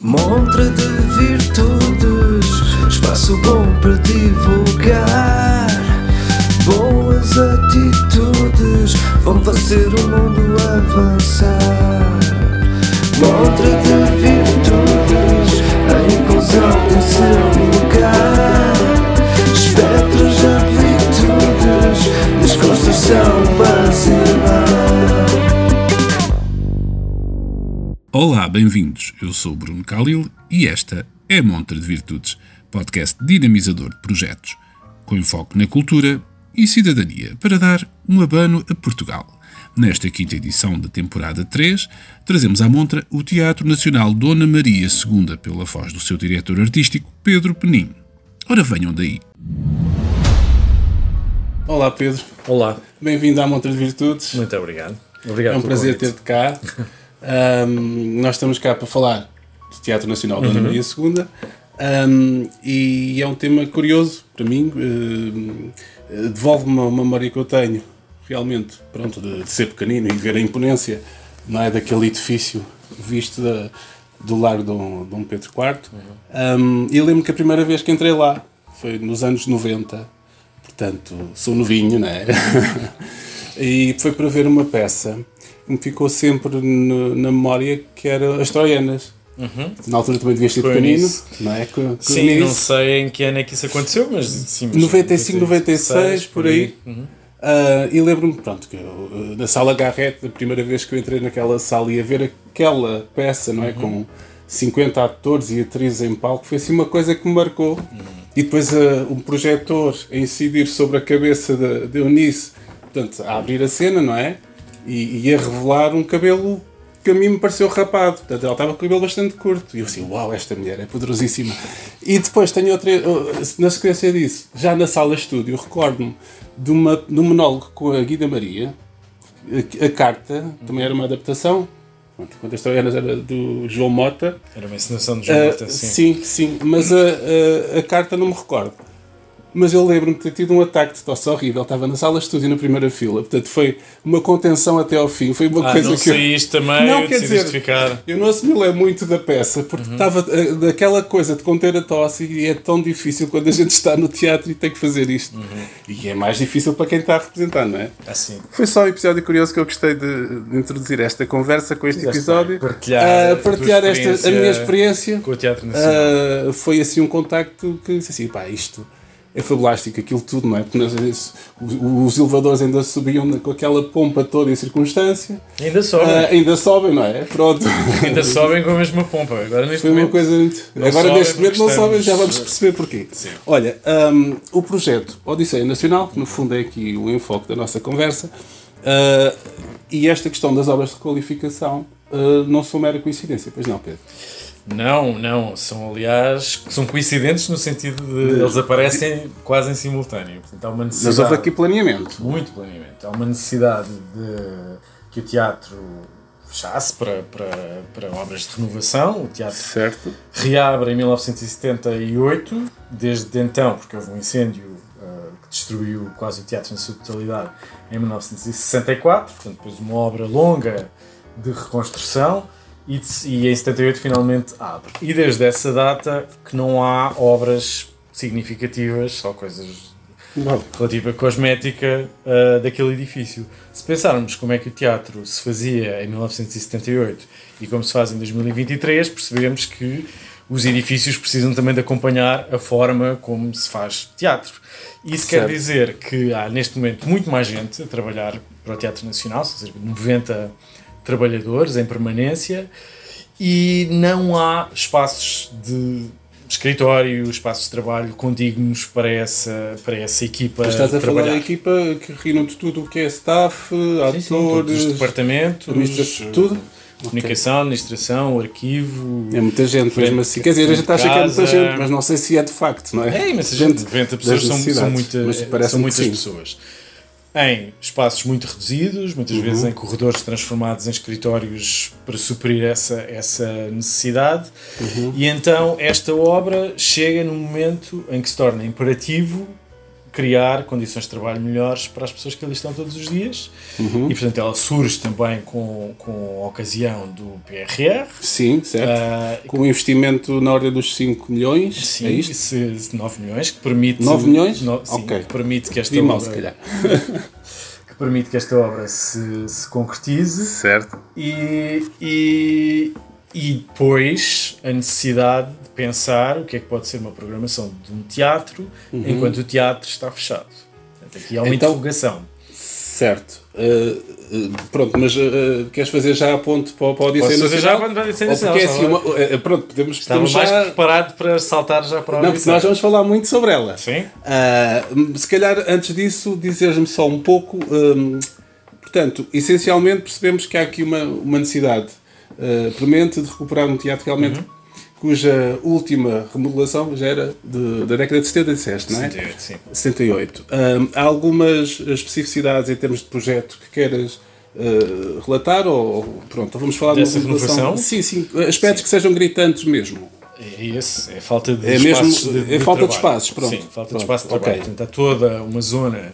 Montra de virtudes, espaço bom para divulgar. Boas atitudes vão fazer o mundo avançar. Montra de virtudes, a inclusão tem seu lugar. Espectros de amplitudes, desconstrução basilar. Olá, bem-vindos. Eu sou o Bruno Khalil e esta é a Montra de Virtudes, podcast dinamizador de projetos, com enfoque na cultura e cidadania, para dar um abano a Portugal. Nesta quinta edição da temporada 3, trazemos à montra o Teatro Nacional Dona Maria II, pela voz do seu diretor artístico, Pedro Penin. Ora, venham daí. Olá Pedro, Olá, bem-vindo à Montra de Virtudes. muito obrigado. Obrigado é um prazer ter-te cá. Ahm, nós estamos cá para falar do Teatro Nacional Dona Maria II Ahm, e é um tema curioso para mim. eh, Devolve-me uma memória que eu tenho, realmente, pronto, de, de ser pequenino e ver a imponência não é, daquele edifício visto da, do Largo Dom, Dom Pedro IV. Ahm, e lembro que a primeira vez que entrei lá foi nos anos 90, portanto, sou novinho, não é? e foi para ver uma peça que me ficou sempre no- na memória que era As Troianas. Na altura também devias ser pequenino, nisso. não é? Com, com Sim, não sei em que ano é que isso aconteceu, mas sim. mas 95, 96, por aí. Uhum. Ah, e lembro-me, pronto, que eu, ah, na sala Garrett, a primeira vez que eu entrei naquela sala e a ver aquela peça, não é? Com 50 atores e atrizes em palco, foi assim uma coisa que me marcou. E depois ah, um projetor a incidir sobre a cabeça da de Eunice, portanto, a abrir a cena, não é? E, e a revelar um cabelo que a mim me pareceu rapado. Portanto, ela estava com o cabelo bastante curto. E eu assim, uau, esta mulher é poderosíssima. E depois tenho outra, na sequência disso, já na sala de estúdio, recordo-me de, uma, de um monólogo com a Guida Maria, a, a carta, também era uma adaptação. Quando as historianas era do João Mota. Era uma encenação de João Ah, Mota, sim. sim, sim, mas a, a, a carta não me recordo. Mas eu lembro-me de ter tido um ataque de tosse horrível. Estava na sala de estúdio na primeira fila. Portanto, foi uma contenção até ao fim. Foi uma Ah, coisa não que. eu- saíste também, Não, quer decidiste dizer, ficar. eu não assimilei muito da peça, porque estava eh, daquela coisa de conter a tosse e é tão difícil quando a gente está no teatro e tem que fazer isto. E é mais difícil para quem está a representar, não é? Assim. Foi só um episódio curioso que eu gostei de, de introduzir esta conversa com este episódio. bem. Partilhar Ah, a partilhar esta, a minha experiência. Com o Teatro Nacional. Ah, foi assim um contacto que disse assim, pá, isto é fabulástico, aquilo tudo, não é? Porque nós, os, elevadores ainda subiam com aquela pompa toda em circunstância. Ainda sobem. Ah, ainda sobem, não é? Pronto. Ainda sobem com a mesma pompa. Agora neste Foi uma momento. coisa muito... Agora neste momento não sobem, já vamos perceber porquê. Olha, hum, o projeto Odisseia Nacional, que no fundo é aqui o enfoque da nossa conversa, ah, e esta questão das obras de qualificação ah, não são mera coincidência, pois não, Pedro? Não, não. São, aliás, são coincidentes no sentido de eles aparecem quase em simultâneo. Portanto, há uma Mas necessidade. houve aqui planeamento. muito planeamento. Há uma necessidade de que o teatro fechasse para, para, para obras de renovação. O teatro Certo. reabre em 1978, desde então, porque houve um incêndio uh, que destruiu quase o teatro na sua totalidade em 1964, portanto, depois uma obra longa de reconstrução. E, e em 78 finalmente abre. E desde essa data que não há obras significativas, só coisas Bom, relativa à cosmética uh, daquele edifício. Se pensarmos como é que o teatro se fazia em 1978 e como se faz em 2023, percebemos que os edifícios precisam também de acompanhar a forma como se faz teatro. Isso quer Certo. dizer que há neste momento muito mais gente a trabalhar para o Teatro Nacional, cerca de 90 trabalhadores em permanência e não há espaços de escritório, espaços de trabalho condignos para essa, para essa equipa tu estás a falar trabalhar. da equipa que reúne de tudo o que é staff, Sim, sim, todos atores, os departamentos, administra- tudo. comunicação, administração, arquivo. É muita gente, mesmo assim. Quer dizer, a gente acha que é muita gente, mas não sei se é de facto, não é? É imensa gente, 90 pessoas são, são, muita, mas são muitas pessoas. Em espaços muito reduzidos, muitas Uhum. vezes em corredores transformados em escritórios para suprir essa, essa necessidade. Uhum. E então esta obra chega num momento em que se torna imperativo criar condições de trabalho melhores para as pessoas que ali estão todos os dias. Uhum. E, portanto, ela surge também com, com a ocasião do PRR. Sim, certo. Ah, Com um investimento na ordem dos 5 milhões, Sim, é isto? se- se 9 milhões, que permite. 9 milhões? no- sim, Ok. que permite que esta obra, se calhar. que permite que esta obra se, se concretize Certo. e, e, e depois a necessidade de pensar o que é que pode ser uma programação de um teatro enquanto o teatro está fechado. Portanto, aqui há uma Uhum. Então- interrogação. Certo. Uh, pronto, mas uh, queres fazer já a ponto para, para a Odisseia Posso fazer já Nacional? para a porque é assim, uma, uh, pronto, podemos, Estava podemos mais já... preparado para saltar já para a Não, porque nós vamos falar muito sobre ela. Sim. Uh, se calhar, antes disso, dizeres-me só um pouco. um, portanto, essencialmente percebemos que há aqui uma, uma necessidade uh, premente de recuperar um teatro realmente cuja última remodelação já era de- da década de 70, disseste, não é? 68, sim. 68. Um, há algumas especificidades em termos de projeto que queiras uh, relatar ou pronto, vamos falar Dessa de uma renovação? Sim, sim, aspectos que sejam gritantes mesmo. É esse, é falta de É mesmo- espaços de, é falta de trabalho. espaços, pronto. Sim, falta Pronto, de espaço de trabalho. Portanto, há toda uma zona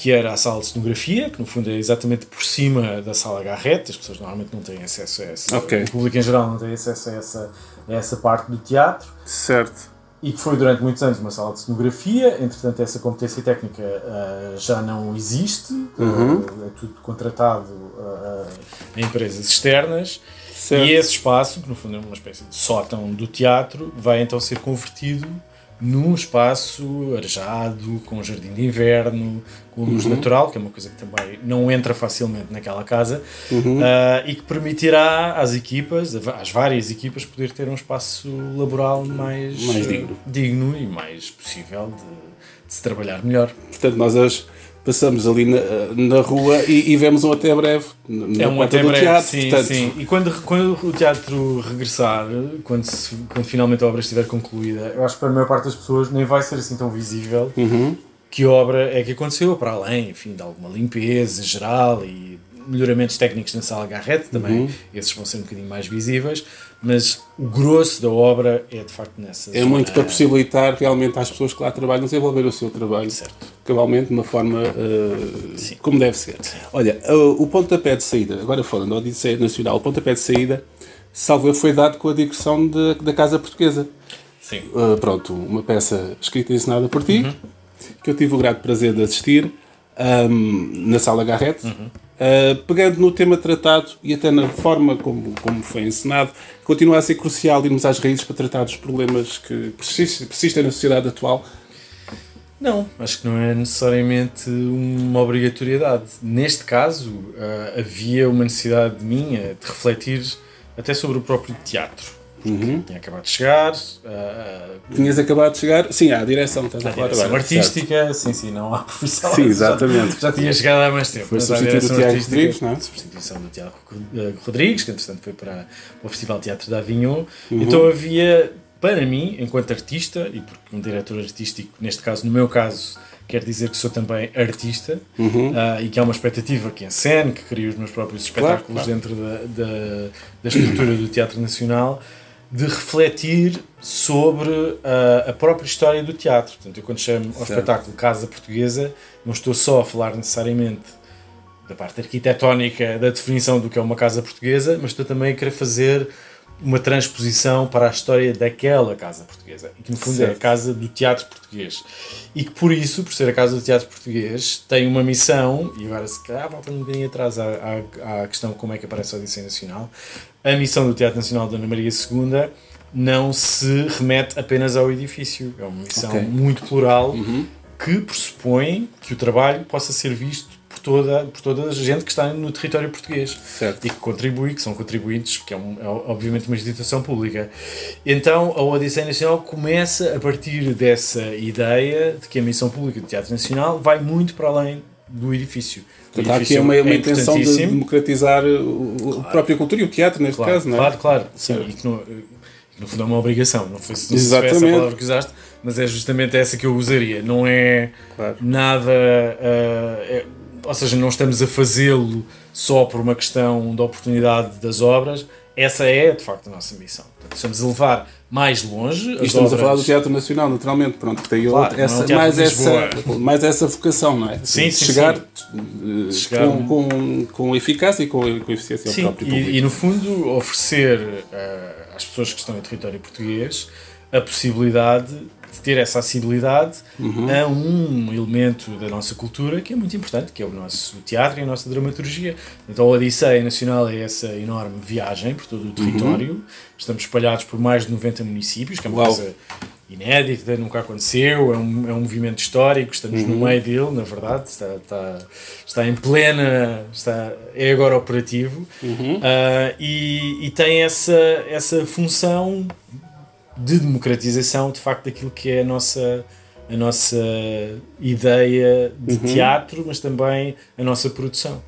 que era a sala de cenografia, que no fundo é exatamente por cima da sala Garrett, as pessoas normalmente não têm acesso a essa, Ok. o público em geral não tem acesso a essa, a essa parte do teatro, Certo. e que foi durante muitos anos uma sala de cenografia, entretanto essa competência técnica ah, já não existe, Uhum. ah, é tudo contratado ah, a empresas externas, Certo. e esse espaço, que no fundo é uma espécie de sótão do teatro, vai então ser convertido num espaço arejado, com jardim de inverno, com luz Uhum. natural, que é uma coisa que também não entra facilmente naquela casa, Uhum. ah, e que permitirá às equipas, às várias equipas, poder ter um espaço laboral mais, Mais digno. digno e mais possível de, de se trabalhar melhor. Portanto, nós hoje passamos ali na, na rua e, e vemos um até breve É um até breve, teatro. sim, portanto, sim. E quando, quando o teatro regressar, quando, se- quando finalmente a obra estiver concluída, eu acho que para a maior parte das pessoas nem vai ser assim tão visível Uhum. que obra é que aconteceu, para além, enfim, de alguma limpeza geral e melhoramentos técnicos na sala Garrett também, Uhum. esses vão ser um bocadinho mais visíveis, mas o grosso da obra é de facto nessa É zona. muito para possibilitar realmente às pessoas que lá trabalham desenvolver o seu trabalho Certo. cabalmente de uma forma uh, como deve ser. Olha, uh, o pontapé de saída, agora falando da Odisseia Nacional, o pontapé de saída, salvo foi dado com a digressão de- da Casa Portuguesa. Sim. Uh, pronto, uma peça escrita e ensinada por ti, Uhum. que eu tive o grato prazer de assistir um, na Sala Garrett, Uhum. Uh, pegando no tema tratado e até na forma como, como foi ensinado, continua a ser crucial irmos às raízes para tratar dos problemas que persistem, persistem na sociedade atual. Não, acho que não é necessariamente uma obrigatoriedade. Neste caso, ah, havia uma necessidade minha de refletir até sobre o próprio teatro. Uhum. Tinha acabado de chegar, ah, Tinhas acabado de chegar, sim, à direção, estás a à falar direção agora. artística, sim, sim, não há profissão. Sim, exatamente. Já, já tinha chegado há mais tempo. Foi mas à substituir o direção Tiago artística- Rodrigues, não é? Substituição do Tiago eh, Rodrigues, que entretanto foi para, para o Festival de Teatro de Avignon. Uhum. Então havia, para mim, enquanto artista, e porque um diretor artístico, neste caso, no meu caso, quer dizer que sou também artista Uhum. ah, e que há uma expectativa que encene, que crio os meus próprios espetáculos claro. dentro da, da, da estrutura do Teatro Nacional, de refletir sobre ah, a própria história do teatro. Portanto, eu quando chamo ao Certo. espetáculo Casa Portuguesa, não estou só a falar necessariamente da parte arquitetónica, da definição do que é uma casa portuguesa, mas estou também a querer fazer uma transposição para a história daquela casa portuguesa, que no fundo é a Certo. casa do teatro português. E que por isso, por ser a casa do teatro português, tem uma missão, e agora se calhar volta um bocadinho atrás à, à, à questão de como é que aparece a Odisseia Nacional, a missão do Teatro Nacional de Ana Maria II não se remete apenas ao edifício, é uma missão Ok. muito plural que pressupõe que o trabalho possa ser visto por toda, por toda a gente que está no território português Certo. e que contribui, que são contribuintes, que é, um- é obviamente uma instituição pública. Então a Odisseia Nacional começa a partir dessa ideia de que a missão pública do Teatro Nacional vai muito para além do edifício. Portanto, há aqui edifício uma, uma é intenção de democratizar o, a própria cultura e o teatro, neste Claro, caso, não é? claro, claro. Sim, e que no, que no fundo é uma obrigação. Não foi, não sei se foi essa a Exatamente. palavra que usaste, mas é justamente essa que eu usaria. Não é Claro. nada. ah, é- ou seja, não estamos a fazê-lo só por uma questão de oportunidade das obras, essa é, de facto, a nossa missão. Portanto, estamos a levar mais longe. E estamos obras... a falar do Teatro Nacional, naturalmente, pronto, que tem claro, outra, essa, é mais, essa, mais essa vocação, não é? Sim, sim, chegar, sim. chegar com, com, com eficácia e com, com eficiência sim, ao próprio público. E, e no fundo, oferecer uh, às pessoas que estão em território português a possibilidade de ter essa acessibilidade uhum. a um elemento da nossa cultura que é muito importante, que é o nosso teatro e a nossa dramaturgia. Então a Odisseia Nacional é essa enorme viagem por todo o território. Uhum. Estamos espalhados por mais de 90 municípios, que é uma Uau. coisa inédita, nunca aconteceu, é um, é um movimento histórico, estamos uhum. no meio dele, na verdade, está, está, está em plena, está, é agora operativo uhum. uh, e, e tem essa, essa função de democratização de facto daquilo que é a nossa a nossa ideia de uhum. teatro, mas também a nossa produção.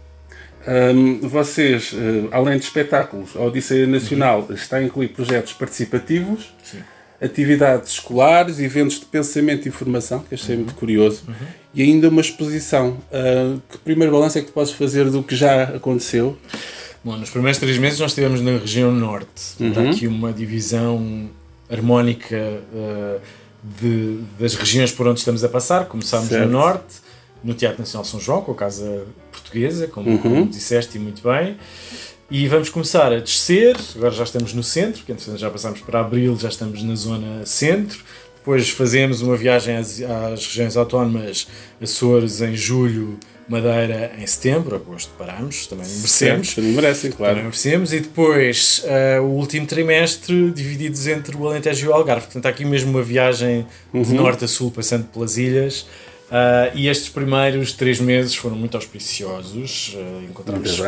Um, vocês, uh, além de espetáculos, a Odisseia Nacional uhum. está a incluir projetos participativos, Sim. atividades escolares, eventos de pensamento e informação, que achei uhum. muito curioso, uhum. e ainda uma exposição. Uh, que primeiro balanço é que tu podes fazer do que já aconteceu? Bom, nos primeiros três meses nós estivemos na região norte. Está aqui uma divisão harmónica uh, de, das regiões por onde estamos a passar. Começámos certo. no Norte, no Teatro Nacional São João, com a Casa Portuguesa, como, uhum. como disseste e muito bem. E vamos começar a descer, agora já estamos no centro, que já passámos para Abril, já estamos na zona centro. Depois fazemos uma viagem às, às regiões autónomas Açores em julho Madeira em setembro, agosto paramos, também merecemos. também merecem, claro. Também merecemos. E depois uh, o último trimestre divididos entre o Alentejo e o Algarve. Portanto, há aqui mesmo uma viagem uhum. de norte a sul, passando pelas ilhas. Uh, e estes primeiros três meses foram muito auspiciosos. Uh, encontramos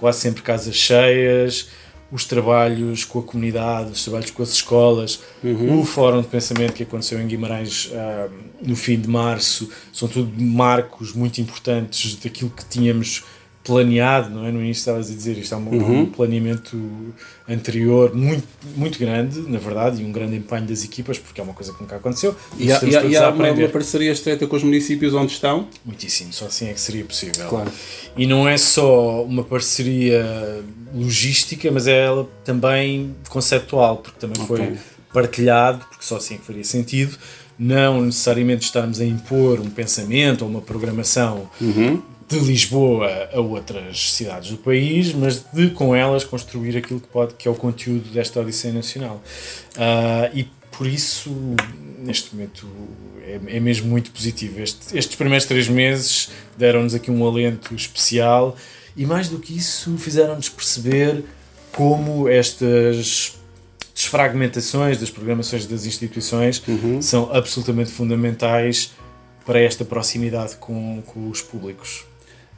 quase sempre casas cheias os trabalhos com a comunidade, os trabalhos com as escolas, uhum. o Fórum de Pensamento que aconteceu em Guimarães uh, no fim de março, são tudo marcos muito importantes daquilo que tínhamos planeado, não é? No início estavas a dizer isto é um, uhum. um, planeamento anterior muito, muito grande, na verdade, e um grande empenho das equipas, porque é uma coisa que nunca aconteceu. E, há, e há, e há uma, uma, parceria estreita com os municípios onde estão? Muitíssimo, só assim é que seria possível. Claro. E não é só uma parceria logística, mas é ela também conceptual, porque também okay. foi partilhado, porque só assim é que faria sentido não necessariamente estarmos a impor um pensamento ou uma programação uhum de Lisboa a outras cidades do país, mas de com elas construir aquilo que pode que é o conteúdo desta Odisseia Nacional. Uh, e por isso, neste momento, é, é mesmo muito positivo. Este, estes primeiros três meses deram-nos aqui um alento especial e, mais do que isso, fizeram-nos perceber como estas desfragmentações das programações das instituições uhum. são absolutamente fundamentais para esta proximidade com, com os públicos.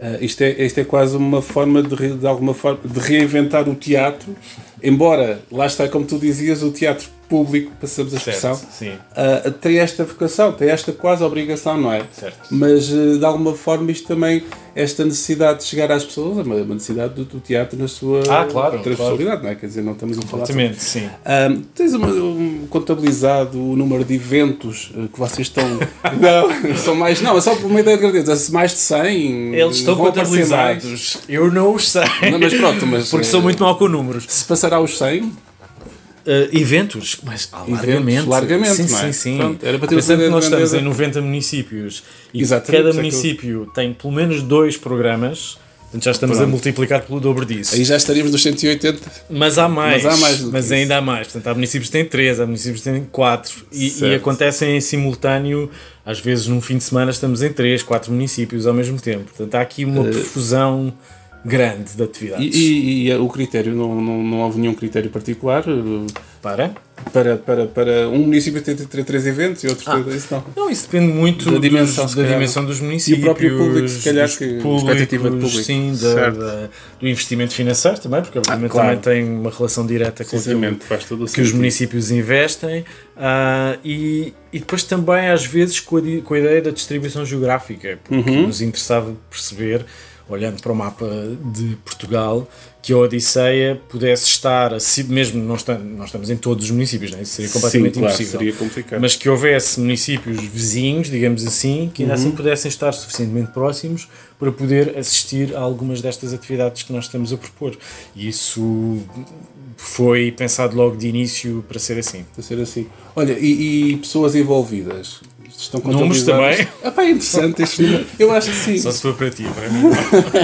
Uh, isto, é, isto é quase uma forma de, de alguma forma de reinventar o teatro, embora lá está, como tu dizias, o teatro público, passamos a expressão, uh, tem esta vocação, tem esta quase obrigação, não é? Certo. Mas uh, de alguma forma isto também esta necessidade de chegar às pessoas, é uma, uma necessidade do, do, teatro na sua ah, claro, transversalidade, claro. não é? Quer dizer, não estamos a falar. Exatamente, sim. Um, tens uma, um, contabilizado o número de eventos uh, que vocês estão. não, são mais. Não, é só por uma ideia de grandeza. Mais de 100. Eles estão contabilizados. Eu não os sei. Não, mas pronto, mas. Porque sou muito mal com números. Se passará os 100. Uh, eventos, mas ah, largamente. Largamente, sim, é? sim, sim. Pronto, era para ter Pensando que nós estamos em 90 municípios e Exatamente, cada município tem pelo menos dois programas, portanto já estamos Pronto. a multiplicar pelo dobro disso. Aí já estaríamos nos 180. Mas há mais. Mas, há mais mas ainda há mais. Portanto, há municípios que têm 3, há municípios que têm 4 e, e, acontecem em simultâneo. Às vezes, num fim de semana, estamos em 3, 4 municípios ao mesmo tempo. Portanto, há aqui uma uh, profusão grande de atividades. E, e, e, o critério, não, não, não houve nenhum critério particular? Para? Para, para, para um município ter, ter três eventos e outro ah, ter, isso não. Não, isso depende muito da dimensão, dos, da dimensão dos municípios. E o próprio público, se calhar, que públicos, expectativa de público. Sim, da, da, do investimento financeiro também, porque obviamente ah, claro. também tem uma relação direta com aquilo todo que os municípios investem uh, e, e depois também às vezes com a, com a ideia da distribuição geográfica, porque uhum. nos interessava perceber olhando para o mapa de Portugal, que a Odisseia pudesse estar, mesmo não estamos, não estamos em todos os municípios, né? isso seria completamente Sim, claro, impossível. seria complicado. Mas que houvesse municípios vizinhos, digamos assim, que ainda assim Uhum. pudessem estar suficientemente próximos para poder assistir a algumas destas atividades que nós estamos a propor. E isso foi pensado logo de início para ser assim. Para ser assim. Olha, e, e pessoas envolvidas? Estão Números também? Ah, pá, é interessante este número. Eu acho que sim. Só se for para ti, para mim.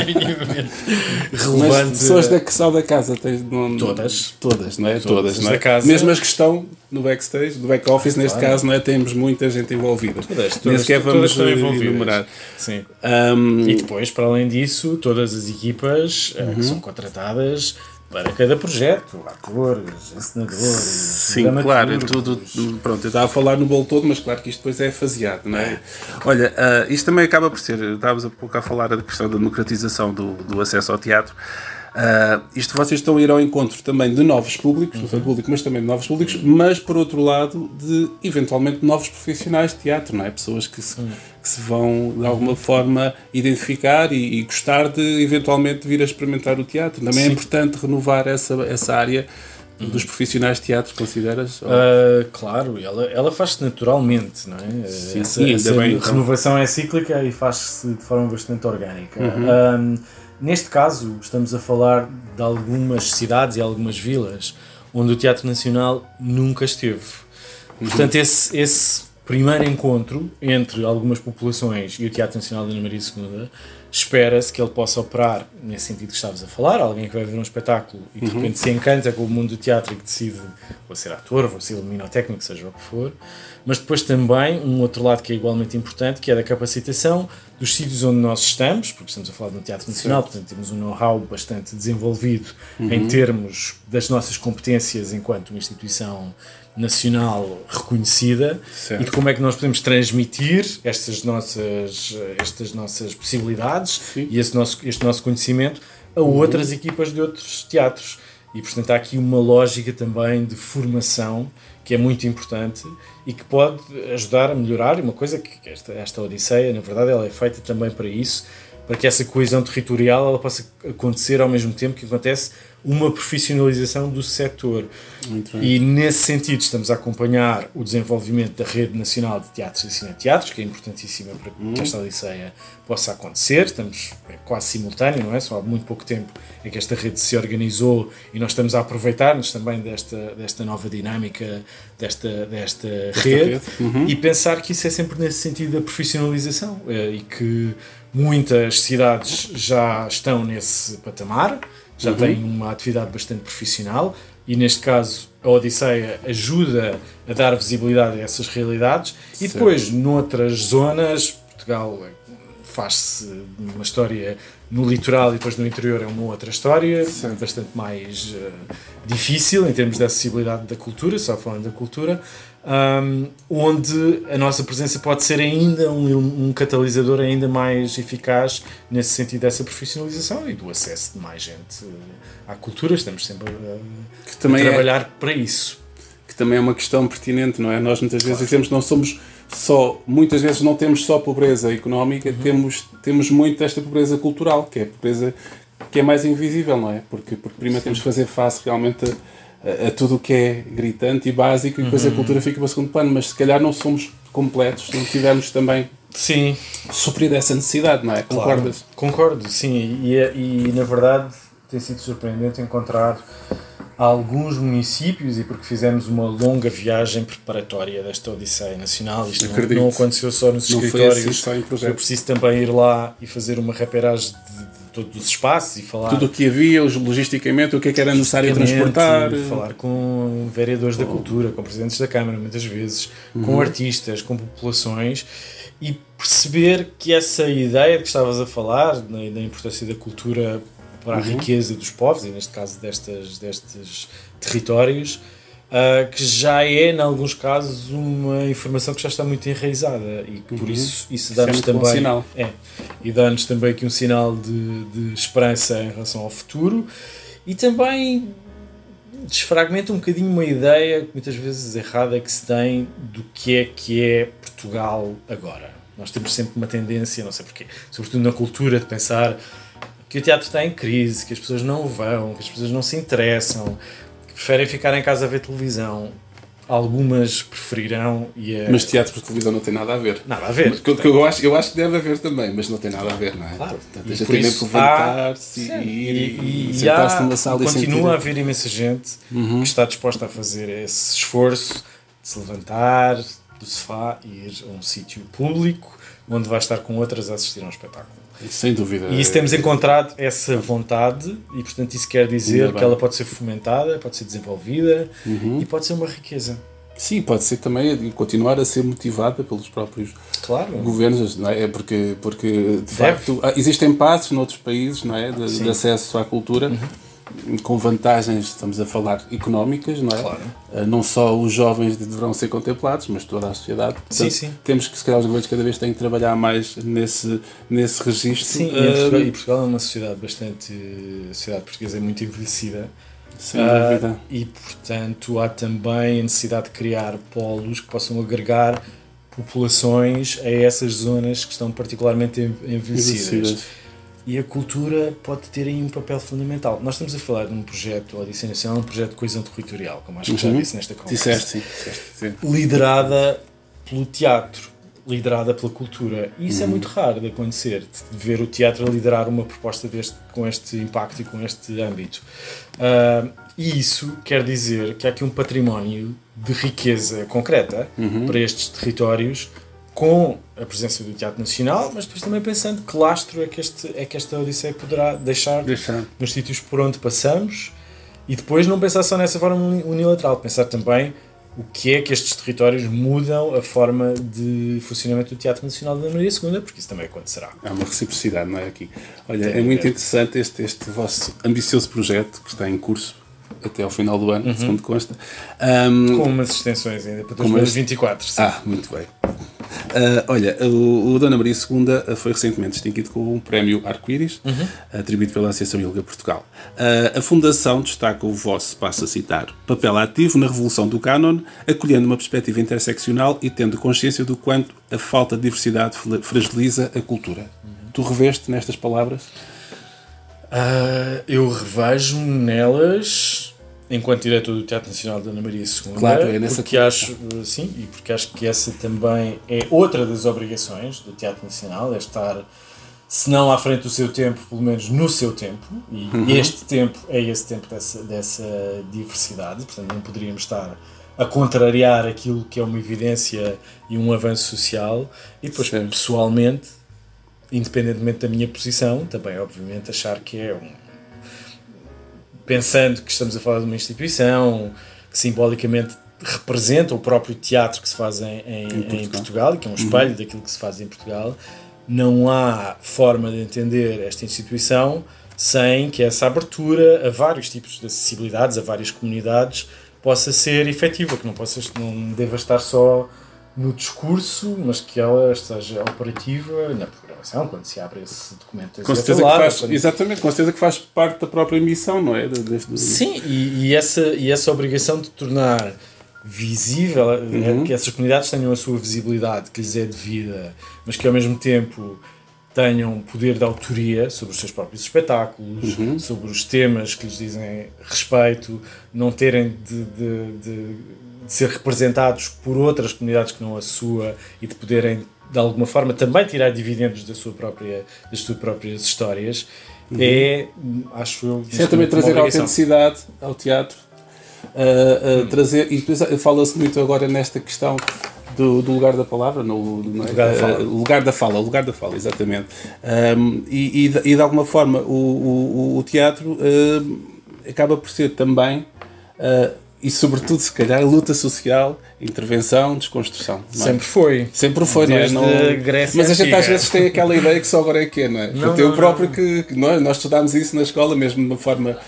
minimamente Mas relevante. pessoas da, só da casa tens, não, Todas. Todas, não é? Todas Todas, não é? da casa. Mesmo as que estão no backstage, no back-office, neste caso, não é? Temos muita gente envolvida. Todas, Nem todas, sequer todas vamos estão envolvidas. enumerar. Sim. Ahm, E depois, para além disso, todas as equipas Uhum. que são contratadas para cada projeto, atores, encenadores, Sim, claro, é tudo. Pronto, eu estava a falar no bolo todo, mas claro que isto depois é faseado, não é? Olha, ah, isto também acaba por ser. Estávamos há pouco a falar da questão da democratização do, do acesso ao teatro. Ah, isto vocês estão a ir ao encontro também de novos públicos, não só de público, mas também de novos públicos, mas por outro lado, de eventualmente novos profissionais de teatro, não é? Pessoas que se, que se vão de alguma forma identificar e, e gostar de eventualmente vir a experimentar o teatro. Também é Sim. importante renovar essa, essa área dos profissionais de teatro, consideras? Ah, claro, ela, ela faz-se naturalmente, não é? Sim, essa sim, essa bem, então. renovação é cíclica e faz-se de forma bastante orgânica. Uhum. Neste caso, estamos a falar de algumas cidades e algumas vilas onde o Teatro Nacional nunca esteve. Portanto, esse, esse primeiro encontro entre algumas populações e o Teatro Nacional da Ana Maria II espera-se que ele possa operar nesse sentido que estavas a falar, alguém que vai ver um espetáculo e de repente se encanta com o mundo do teatro e que decide vou ser ator, vou ser luminotécnico, seja o que for, mas depois também um outro lado que é igualmente importante, que é da capacitação dos sítios onde nós estamos, porque estamos a falar no Teatro Nacional, portanto temos um know-how bastante desenvolvido em termos das nossas competências enquanto uma instituição nacional reconhecida Certo. e de como é que nós podemos transmitir estas nossas, estas nossas possibilidades Sim. e esse nosso, este nosso conhecimento a outras equipas de outros teatros. E, portanto, há aqui uma lógica também de formação que é muito importante e que pode ajudar a melhorar. E Uma coisa que esta, esta Odisseia, na verdade, ela é feita também para isso, para que essa coesão territorial ela possa acontecer ao mesmo tempo que acontece uma profissionalização do setor. E nesse sentido estamos a acompanhar o desenvolvimento da Rede Nacional de Teatros e Cineteatros, que é importantíssima para que esta Odisseia possa acontecer. Estamos é quase simultâneo, não é? Só há muito pouco tempo é que esta rede se organizou e nós estamos a aproveitar-nos também desta, desta nova dinâmica desta, desta rede, rede, e pensar que isso é sempre nesse sentido da profissionalização eh, e que muitas cidades já estão nesse patamar, já têm uma atividade bastante profissional e neste caso a Odisseia ajuda a dar visibilidade a essas realidades. E Certo. depois noutras zonas Portugal faz-se uma história no litoral e depois no interior é uma outra história bastante mais eh, difícil em termos de acessibilidade da cultura, só falando da cultura um, onde a nossa presença pode ser ainda um, um catalisador ainda mais eficaz nesse sentido dessa profissionalização e do acesso de mais gente eh, à cultura. Estamos sempre a, a é- trabalhar para isso. que também é uma questão pertinente, não é? Nós muitas vezes dizemos que não somos só, muitas vezes não temos só pobreza económica, temos, temos muito esta pobreza cultural, que é a pobreza que é mais invisível, não é? Porque, porque primeiro temos que fazer face realmente a, a, a tudo o que é gritante e básico e depois a cultura fica para segundo plano, mas se calhar não somos completos se não tivermos também Sim, suprido essa necessidade, não é? Concordas? Concordo, sim. E, e, na verdade tem sido surpreendente encontrar alguns municípios e porque fizemos uma longa viagem preparatória desta Odisseia Nacional. Isto não, não aconteceu só nos Não foi escritórios. assim só Foi preciso também ir lá e fazer uma reperagem de todos os espaços e falar. Tudo o que havia, os- logisticamente, o que é que era necessário transportar. Falar com vereadores da cultura, com presidentes da Câmara, muitas vezes, com artistas, com populações e perceber que essa ideia que estavas a falar, da, da importância da cultura para a riqueza dos povos, e neste caso destas, destes territórios, ah, que já é, em alguns casos, uma informação que já está muito enraizada e que por isso isso Isso é dá-nos bom também é, e dá-nos também aqui um sinal de, de esperança em relação ao futuro. E também desfragmenta um bocadinho uma ideia muitas vezes errada que se tem do que é que é Portugal agora. Nós temos sempre uma tendência, não sei porquê, sobretudo na cultura, de pensar que o teatro está em crise, que as pessoas não vão, que as pessoas não se interessam, preferem ficar em casa a ver televisão. Algumas preferirão e é... Mas teatro por televisão não tem nada a ver. Nada a ver. Mas, que, eu, acho, eu acho que deve haver também, mas não tem nada a ver, não é? Claro. Portanto, gente por tem isso que levantar-se Sim, e, e, e sentar-se há- numa sala e continua Uhum. a haver imensa gente que está disposta a fazer esse esforço de se levantar do sofá e ir a um sítio público onde vai estar com outras a assistir a um espetáculo. Sem dúvida. E isso temos encontrado essa vontade e portanto isso quer dizer que ela pode ser fomentada, pode ser desenvolvida Uhum. e pode ser uma riqueza. Sim, pode ser também e continuar a ser motivada pelos próprios Claro. governos, não é? É Porque, porque de Deve. facto, ah, existem passos noutros países, não é? De. Uhum. de acesso à cultura, com vantagens, estamos a falar, económicas, não é? Claro. Ah, Não só os jovens deverão ser contemplados, mas toda a sociedade. Sim, sim. Temos que, se calhar, os governos cada vez têm que trabalhar mais nesse, nesse registro. Sim, e, ah, Portugal, e Portugal é uma sociedade bastante. A sociedade portuguesa é muito envelhecida. sem Ah, dúvida. e portanto há também a necessidade de criar polos que possam agregar populações a essas zonas que estão particularmente en- envelhecidas. Envelhecidas. E a cultura pode ter aí um papel fundamental. Nós estamos a falar de um projeto, Odisseia Nacional, um projeto de coesão territorial, como acho que já Uhum. disse nesta conversa. Disseste, sim. Disseste, sim. Liderada pelo teatro, liderada pela cultura. E isso é Uhum. muito raro de acontecer, de ver o teatro a liderar uma proposta deste, com este impacto e com este âmbito. Ah, e isso quer dizer que há aqui um património de riqueza concreta Uhum. para estes territórios, com a presença do Teatro Nacional, mas depois também pensando que lastro é que, este, é que esta Odisseia poderá deixar Deixar. nos sítios por onde passamos e depois não pensar só nessa forma uni- unilateral, pensar também o que é que estes territórios mudam a forma de funcionamento do Teatro Nacional da Maria II, porque isso também acontecerá. Há uma reciprocidade, não é? Aqui. Olha, Tem é muito ver. interessante este, este vosso ambicioso projeto que está em curso até ao final do ano, segundo consta. Ahm, Com umas extensões ainda para Com umas- 2024. sim. ah, muito bem. Ah, olha, o, o Dona Maria II foi recentemente distinguido com um prémio Arco-Íris, atribuído pela Associação Ilga Portugal. Ah, a Fundação destaca o vosso, passo a citar, papel ativo na revolução do cânon, acolhendo uma perspectiva interseccional e tendo consciência do quanto a falta de diversidade fragiliza a cultura. Tu reveste nestas palavras? Ah, eu revejo nelas enquanto diretor do Teatro Nacional da Ana Maria II, Claro, é nessa porque acho, sim, e porque acho que essa também é outra das obrigações do Teatro Nacional, é estar, se não à frente do seu tempo, pelo menos no seu tempo, e Uhum. este tempo é esse tempo dessa, dessa diversidade, portanto não poderíamos estar a contrariar aquilo que é uma evidência e um avanço social, e depois Certo. pessoalmente, independentemente da minha posição, também obviamente achar que é um pensando que estamos a falar de uma instituição que simbolicamente representa o próprio teatro que se faz em, em- em Portugal. Portugal. e que é um espelho daquilo que se faz em Portugal, não há forma de entender esta instituição sem que essa abertura a vários tipos de acessibilidades, a várias comunidades, possa ser efetiva, que não, possa, não deva estar só no discurso, mas que ela esteja operativa na programação, quando se abre esse documento. Com certeza que faz, exatamente, com certeza que faz parte da própria missão, não é? Deste- Sim, e, e essa, e essa obrigação de tornar visível é, que essas comunidades tenham a sua visibilidade que lhes é devida, mas que ao mesmo tempo tenham poder de autoria sobre os seus próprios espetáculos, sobre os temas que lhes dizem respeito, não terem de, de- de- de ser representados por outras comunidades que não a sua e de poderem de alguma forma também tirar dividendos da sua própria, das suas próprias histórias é, acho eu, Isso é também trazer autenticidade ao teatro. Uh, uh, trazer, e depois fala-se muito agora nesta questão do, do lugar da palavra, no, não é? Lugar da fala. Uh, lugar da fala, lugar da fala, exatamente. Um, e, e, de, e de alguma forma o, o, o teatro uh, acaba por ser também, uh, e sobretudo se calhar, luta social, intervenção, desconstrução. é? Sempre foi. Sempre foi, não é? Não- Grécia mas a gente às Antiga. vezes tem aquela ideia que só agora é que é, não é? Não, Portanto, eu próprio que, que nós, nós estudámos isso na escola, mesmo de uma forma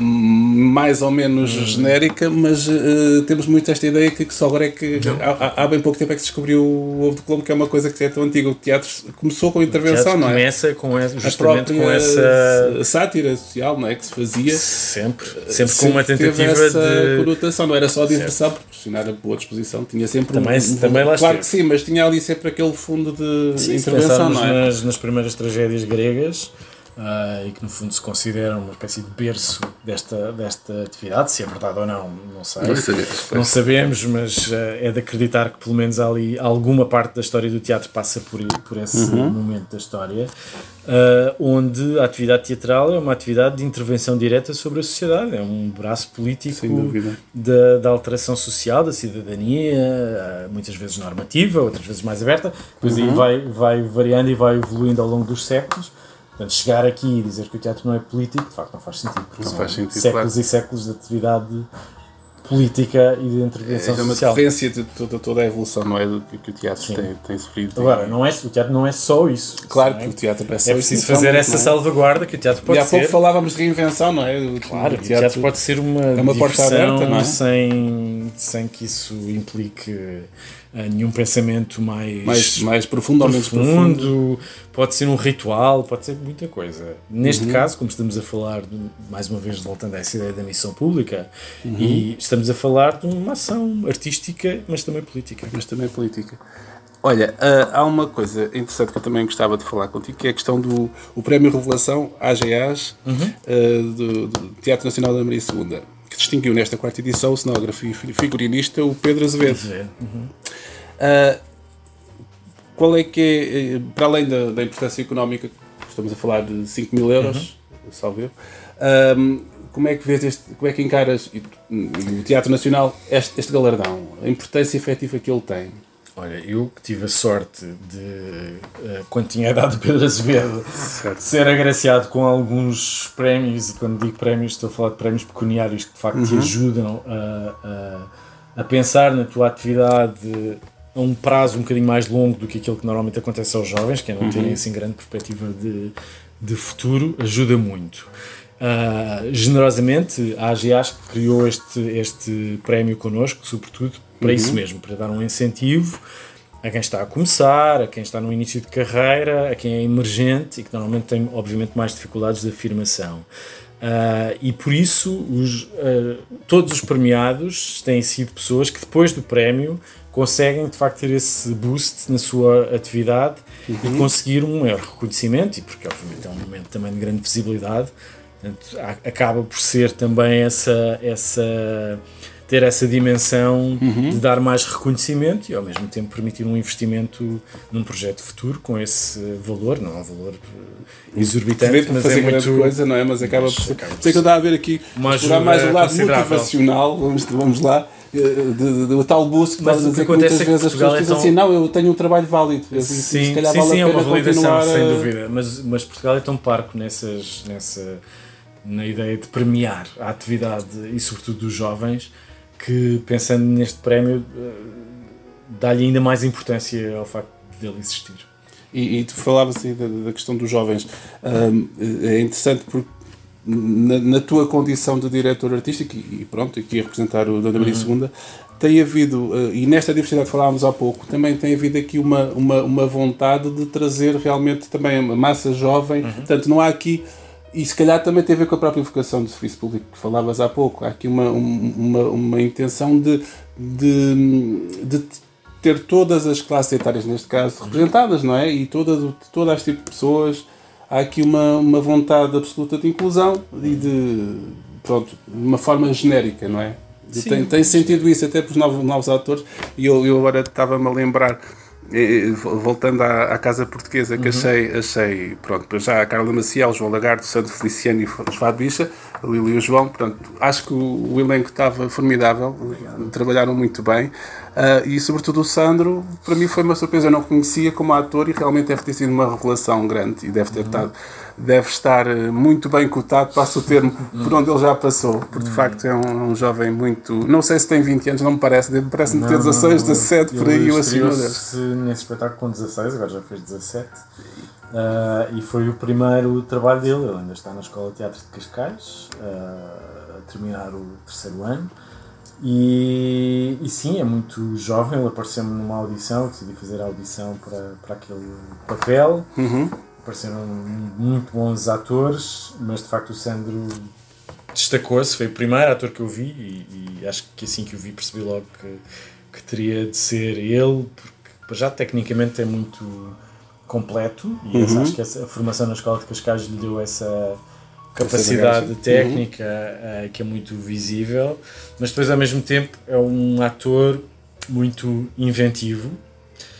mais ou menos Hum. genérica, mas eh, temos muito esta ideia que, que só agora é que há, há- bem pouco tempo é que se descobriu o ovo de Colombo, que é uma coisa que é tão antiga. O teatro começou com a intervenção, não é? começa com essa, A justamente própria com essa sátira social, não é? Que se fazia. sempre, sempre com uma tentativa essa de conotação, não era só de diversão, proporcionar a boa disposição, tinha sempre Também- um, também lá Claro esteve. que sim, mas tinha ali sempre aquele fundo de Sim, se intervenção, não é? nas, nas primeiras tragédias gregas, uh, e que no fundo se considera uma espécie de berço desta, desta atividade, se é verdade ou não, não sei. Não sabemos, Não sabemos, mas uh, é de acreditar que pelo menos ali alguma parte da história do teatro passa por, por esse Uhum. momento da história, uh, onde a atividade teatral é uma atividade de intervenção direta sobre a sociedade, é um braço político da, da alteração social, da cidadania, muitas vezes normativa, outras vezes mais aberta, depois Uhum. aí vai, vai variando e vai evoluindo ao longo dos séculos. Portanto, chegar aqui e dizer que o teatro não é político, de facto, não faz sentido. Porque Não faz sentido, séculos claro. e séculos de atividade política e de intervenção É uma social. decorrência de toda, toda a evolução, não é? Do que, que o teatro tem, tem sofrido. Agora, não é, o teatro não é só isso. Claro não é? que o teatro é só É preciso fazer realmente, essa é? salvaguarda que o teatro pode E há pouco ser. falávamos de reinvenção, não é? O, Claro, o o teatro, pode ser uma, é uma porta aberta, não é? sem, sem que isso implique nenhum pensamento mais, mais, mais profundo ou menos profundo. pode ser um ritual, pode ser muita coisa. Neste Uhum. caso, como estamos a falar, mais uma vez voltando a essa ideia da missão pública, Uhum. e estamos a falar de uma ação artística, mas também política. mas também política. Olha, ah, há uma coisa interessante que eu também gostava de falar contigo, que é a questão do o Prémio Revelação AGAs ah, do, do Teatro Nacional da Maria II, que distinguiu nesta quarta edição o cenógrafo e fi- figurinista o Pedro Azevedo. Ah, qual é que é, eh, para além da, da importância económica, estamos a falar de 5 mil euros, salvo eu, ahm, como é que vês este, como é que encaras no Teatro Nacional este, este galardão, a importância efetiva que ele tem? Olha, eu que tive a sorte de, eh, quando tinha a idade do Pedro Azevedo, ser agraciado com alguns prémios, e quando digo prémios estou a falar de prémios pecuniários que de facto te ajudam a, a, a pensar na tua atividade a um prazo um bocadinho mais longo do que aquilo que normalmente acontece aos jovens, que é não terem assim grande perspectiva de, de futuro, ajuda muito. Ah, generosamente, a AGAs criou este, este prémio connosco, sobretudo para isso mesmo, para dar um incentivo a quem está a começar, a quem está no início de carreira, a quem é emergente e que normalmente tem, obviamente, mais dificuldades de afirmação. Ah, e por isso, os, ah, todos os premiados têm sido pessoas que, depois do prémio, conseguem de facto ter esse boost na sua atividade e conseguir um maior reconhecimento, e porque, obviamente, é um momento também de grande visibilidade. Portanto, acaba por ser também essa, essa ter essa dimensão de dar mais reconhecimento e ao mesmo tempo permitir um investimento num projeto futuro com esse valor, não é um valor exorbitante, Deve mas fazer é muito coisa, não é? Mas acaba mas por ser. acaba Sei que eu estava a ver aqui, Uma explorar mais o lado considerável. motivacional, vamos, vamos lá, eh, de, de, de, tal boost que Mas a o que acontece é que Portugal é dizem tão- assim, não, eu tenho um trabalho válido. Eu, se Sim, calhar sim, vale sim, a é uma validação, continuar sem a- dúvida. Mas, mas Portugal é tão parco nessas, nessa, na ideia de premiar a atividade e, sobretudo, dos jovens, que pensando neste prémio, eh, dá-lhe ainda mais importância ao facto dele existir. E, e tu falavas assim da, da questão dos jovens. Ahm, é interessante porque na, na tua condição de diretor artístico, e e pronto, aqui a representar o Dona Maria II, tem havido, eh, e nesta diversidade que falávamos há pouco, também tem havido aqui uma, uma, uma vontade de trazer realmente também uma massa jovem. Portanto, não há aqui. E se calhar também tem a ver com a própria vocação do serviço público que falavas há pouco. Há aqui uma, um- uma, uma intenção de, de, de ter todas as classes etárias, neste caso, representadas, não é? E todas, todas as tipos de pessoas. Há aqui uma, uma vontade absoluta de inclusão e de. Pronto, de uma forma genérica, não é? Tenho, tenho sentido isso até para os novos, novos atores e eu, eu agora estava-me a lembrar. Voltando à, à Casa Portuguesa, que achei, achei, pronto, para já a Carla Maciel, João Lagarde, Santo Feliciano e Fado Bicha, o Lili e o João, portanto, acho que o, o elenco estava formidável, trabalharam muito bem, ah, e sobretudo o Sandro, para mim foi uma surpresa, eu não conhecia como ator e realmente deve ter sido uma revelação grande e deve ter estado, deve estar eh, muito bem cotado, passo o termo, por onde ele já passou, porque de facto é um, um jovem muito, não sei se tem 20 anos, não me parece, parece-me ter 16, 17, por aí, eu assim, Deus. estreou-se nesse espetáculo com 16, agora já fez 17. Ah, e foi o primeiro trabalho dele. Ele ainda está na Escola de Teatro de Cascais, ah, a terminar o terceiro ano. E, e sim, é muito jovem. Ele apareceu-me numa audição, eu decidi fazer a audição para, para aquele papel. Uhum. Apareceram muito bons atores, mas de facto o Sandro destacou-se. Foi o primeiro ator que eu vi e, e acho que assim que o vi percebi logo que, que teria de ser ele, porque já tecnicamente é muito completo e essa, acho que essa, a formação na Escola de Cascais lhe deu essa capacidade bagagem. técnica eh, que é muito visível, mas depois ao mesmo tempo é um ator muito inventivo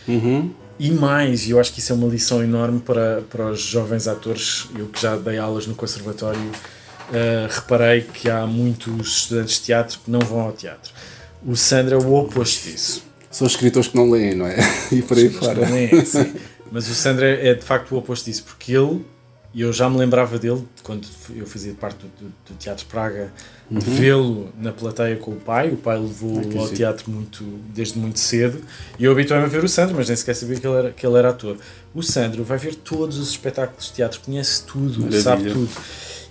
Uhum. E mais, e eu acho que isso é uma lição enorme para, para os jovens atores. Eu que já dei aulas no conservatório, eh, reparei que há muitos estudantes de teatro que não vão ao teatro. O Sandro é o oposto disso. São escritores que não leem, não é? E por aí fora. Mas o Sandro é, é de facto o oposto disso, porque ele, e eu já me lembrava dele quando eu fazia parte do, do, do Teatro Praga, de vê-lo na plateia com o pai. O pai levou Uhum. que ao giro. teatro muito, desde muito cedo e eu habituei-me a ver o Sandro, mas nem sequer sabia que ele, era, que ele era ator. O Sandro vai ver todos os espetáculos de teatro, conhece tudo, Maravilha. sabe tudo.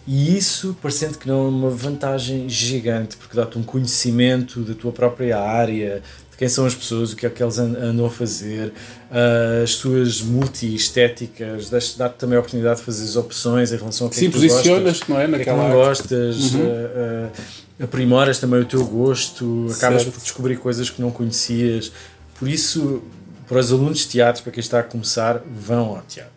E isso, parecendo que não, é uma vantagem gigante, porque dá-te um conhecimento da tua própria área, quem são as pessoas, o que é que eles an- andam a fazer, ah, as suas multi-estéticas, dá-te também a oportunidade de fazer as opções em relação ao que é Sim, que tu gostas, posicionas-te, não é? o que é que Naquela gostas, ah, ah, aprimoras também o teu gosto, acabas Certo. por descobrir coisas que não conhecias. Por isso, para os alunos de teatro, para quem está a começar, vão ao teatro.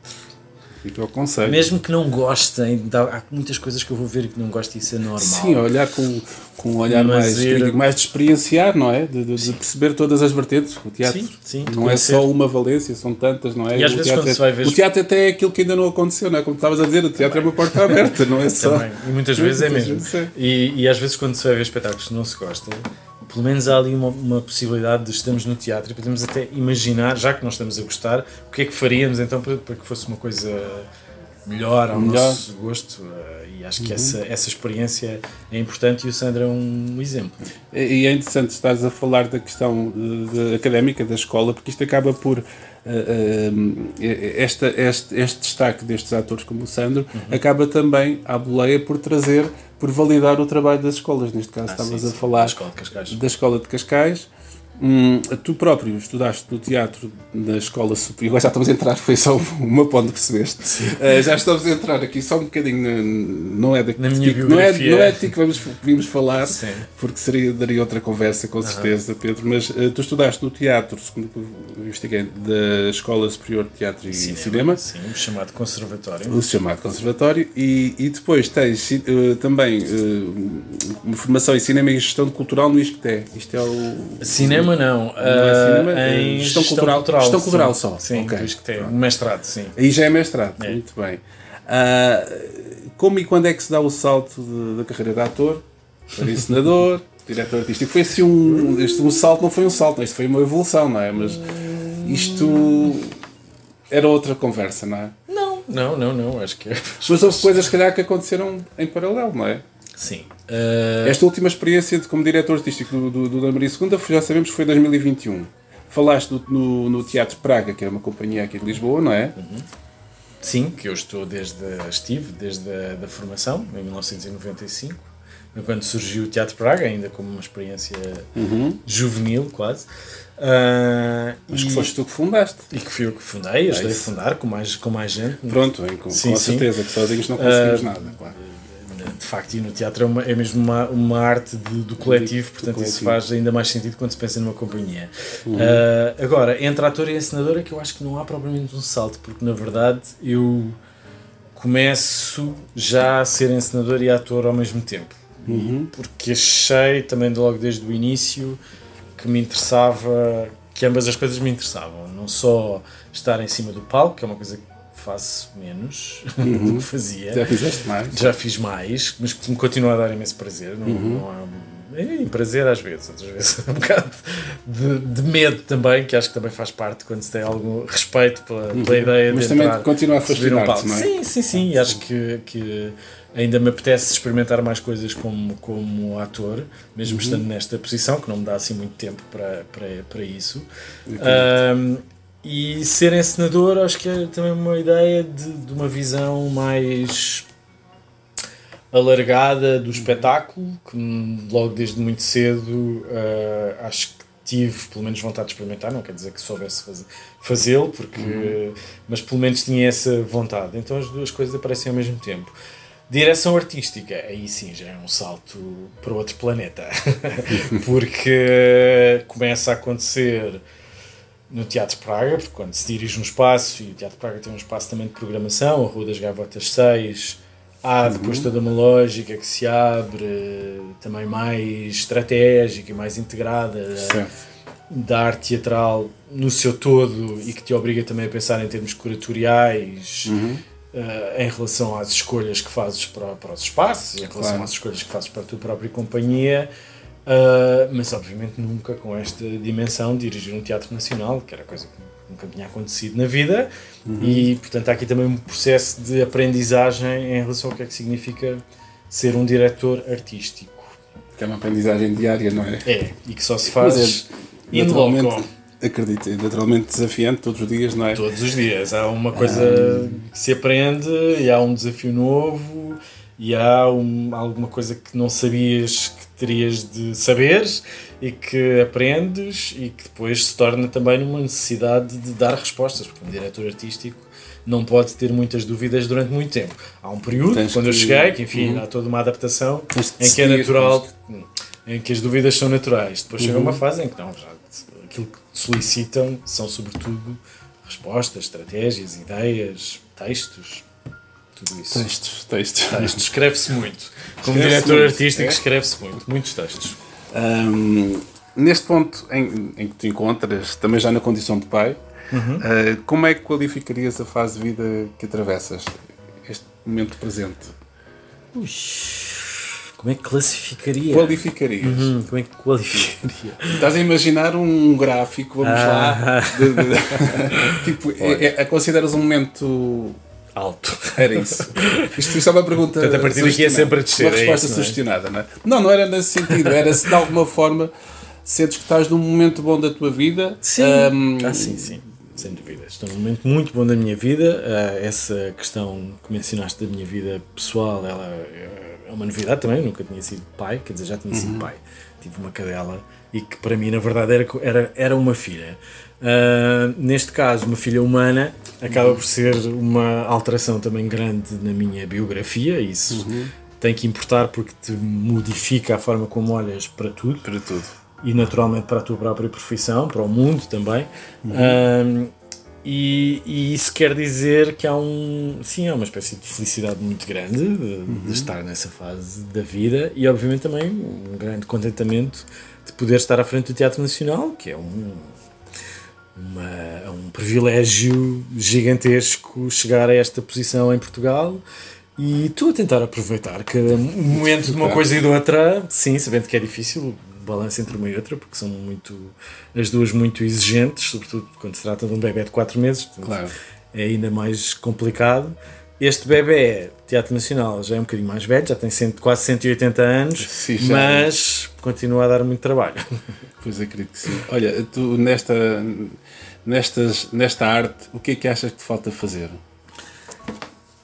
Fica o conselho. Mesmo que não gostem, há muitas coisas que eu vou ver que não gosto e isso é normal. Sim, olhar com, com um olhar Mas mais, mais de experienciar, não é? De, de- de perceber todas as vertentes. O teatro Sim, sim, não é só uma valência, são tantas, não é? E às o vezes teatro quando é- se vai ver- O teatro até é aquilo que ainda não aconteceu, não é? Como estavas a dizer, o teatro é uma porta aberta, não é só. Também. E muitas vezes é Muitas mesmo. vezes é. E, e às vezes quando se vai ver espetáculos que não se gosta, pelo menos há ali uma, uma possibilidade de estamos no teatro e podemos até imaginar, já que não estamos a gostar, o que é que faríamos então para, para que fosse uma coisa melhor ao Melhor. Uhum. nosso gosto. eh, E acho que essa, essa experiência é importante e o Sandro é um exemplo. E é interessante estares a falar da questão de- de académica da escola, porque isto acaba por. eh, eh, esta, este, este destaque destes atores como o Sandro Uhum. acaba também à boleia por trazer, por validar o trabalho das escolas. Neste caso, Ah, estavas sim, a sim, falar da Escola de Cascais. da Escola de Cascais. Hum, tu próprio estudaste no teatro na Escola Superior. Agora já estamos a entrar, foi só uma ponto, percebeste? Eh, já estamos a entrar aqui só um bocadinho. na- Não é daqui Na minha de ti- não é, não é de que vamos, vimos falar, Sim. porque seria, daria outra conversa, com certeza, Pedro. Mas eh, tu estudaste no teatro, segundo que eu investiguei, da Escola Superior de Teatro e Cinema, Sim, o chamado conservatório. o chamado Conservatório, e, e depois tens eh, também uma formação em Cinema e Gestão Cultural no ISCTE. Isto é o. Cinema não, Não é cinema, ah, é em gestão cultural. Gestão sim. cultural só. Sim, Ok. diz que tem um mestrado, sim. Aí já é mestrado, É. muito bem. Ah, como e quando é que se dá o salto de- da carreira de ator para encenador, diretor artístico? Foi assim um, este, um salto, não foi um salto, isto foi uma evolução, não é? Mas isto era outra conversa, não é? Não, não, não, não, acho que é. Mas houve coisas, se calhar, que aconteceram em paralelo, não é? Sim. Ah, Esta última experiência de, como diretor artístico do, do, do Dona Maria II, já sabemos que foi em 2021. Falaste do- no, no Teatro Praga, que é uma companhia aqui de Lisboa, não é? sim, que eu estou desde. estive desde a da formação, em 1995, quando surgiu o Teatro Praga, ainda como uma experiência juvenil, quase. Ah, Mas e, que foste tu que fundaste. e que fui eu que fundei, ajudei a isso. fundar com mais, com mais gente. Pronto, com, Sim, com sim. certeza que sozinhos não conseguimos Ah, nada, claro. De facto, e no teatro é, uma- é mesmo uma, uma arte de- do coletivo, Do portanto isso coletivo. faz ainda mais sentido quando se pensa numa companhia. Uhum. Ah, agora, entre ator e encenador é que eu acho que não há propriamente um salto, porque na verdade eu começo já a ser encenador e ator ao mesmo tempo. Uhum. Porque achei também logo desde o início que me interessava, que ambas as coisas me interessavam. Não só estar em cima do palco, que é uma coisa que faço menos do que fazia Uhum. Já fizeste mais? já fiz mais, mas que me continua a dar imenso prazer. Não, Uhum. não há, é prazer às vezes, outras vezes um bocado de, de medo também, que acho que também faz parte quando se tem algum respeito pela, pela ideia Uhum. Mas de também entrar, continua a subir um palco. não é? Sim, sim, sim, e acho que, que ainda me apetece experimentar mais coisas como, como ator, Uhum. mesmo estando nesta posição, que não me dá assim muito tempo para, para, para isso. Ahm, e ser encenador acho que é também uma ideia de, de uma visão mais alargada do espetáculo, que logo desde muito cedo ah, acho que tive pelo menos vontade de experimentar, não quer dizer que soubesse fazê-lo, porque mas pelo menos tinha essa vontade. Então as duas coisas aparecem ao mesmo tempo. Direção artística, aí sim já é um salto para outro planeta, porque começa a acontecer no Teatro Praga, porque quando se dirige um espaço, e o Teatro Praga tem um espaço também de programação, a Rua das Gavotas 6, há depois toda uma lógica que se abre, também mais estratégica e mais integrada Certo. da arte teatral no seu todo e que te obriga também a pensar em termos curatoriais eh, em relação às escolhas que fazes para, para os espaços em relação Claro. às escolhas que fazes para a tua própria companhia. Eh, mas obviamente nunca com esta dimensão de dirigir um teatro nacional, que era coisa que nunca tinha acontecido na vida, e portanto há aqui também um processo de aprendizagem em relação ao que é que significa ser um diretor artístico. Que é uma aprendizagem diária, não é? É, e que só se faz é in loco. acredito, é naturalmente desafiante todos os dias, não é? Todos os dias. Há uma coisa que se aprende e há um desafio novo e há um- alguma coisa que não sabias que terias de saber e que aprendes e que depois se torna também numa necessidade de dar respostas, porque um diretor artístico não pode ter muitas dúvidas durante muito tempo. Há um período, Tens quando eu que- cheguei, que enfim, Uhum. há toda uma adaptação Tens em que é natural, em que as dúvidas são naturais. Depois chega Uhum. uma fase em que não, já, aquilo que solicitam são sobretudo respostas, estratégias, ideias, textos, tudo isso. Textos, textos. Textos, escreve-se muito. Como Escreve-se diretor muito, artístico, é? escreve-se muito, muitos textos. Ahm, neste ponto em, em que te encontras, também já na condição de pai, Uhum. ah, como é que qualificarias a fase de vida que atravessas? Este momento presente? Ui, como é que classificaria? Qualificarias? Hum, como é que qualificaria? Estás a imaginar um gráfico, vamos lá, Ah. de- de- tipo, é, é- consideras um momento Alto. Era isso. Isto, é uma pergunta. Portanto, a partir daqui é sempre a descer, Uma é resposta isso, não é? sugestionada, não é? Não, não era nesse sentido. Era se de alguma forma sentes que estás num momento bom da tua vida. Sim. ahm, Ah, sim, sim. Sem dúvida. Estou num momento muito bom da minha vida. Ah, essa questão que mencionaste da minha vida pessoal, ela é uma novidade também. Eu nunca tinha sido pai, quer dizer, já tinha sido pai. Tive uma cadela e que para mim, na verdade, era, era, era uma filha. Ah, neste caso, uma filha humana acaba por ser uma alteração também grande na minha biografia. Isso tem que importar porque te modifica a forma como olhas para tudo Para tudo. e naturalmente para a tua própria profissão, para o mundo também. Um, e, e isso quer dizer que há um sim há uma espécie de felicidade muito grande de, de estar nessa fase da vida e obviamente também um grande contentamento de poder estar à frente do Teatro Nacional que é um uma, é um privilégio gigantesco chegar a esta posição em Portugal e estou a tentar aproveitar cada momento de uma coisa e de outra, sim, sabendo que é difícil o balanço entre uma e outra, porque são muito as duas muito exigentes, sobretudo quando se trata de um bebê de 4 meses, Claro. é ainda mais complicado. Este bebê, Teatro Nacional, já é um bocadinho mais velho, já tem cento- quase 180 anos, Sim, já. mas continua a dar muito trabalho. Pois acredito que sim. Olha, tu nesta, nestas, nesta arte, o que é que achas que te falta fazer?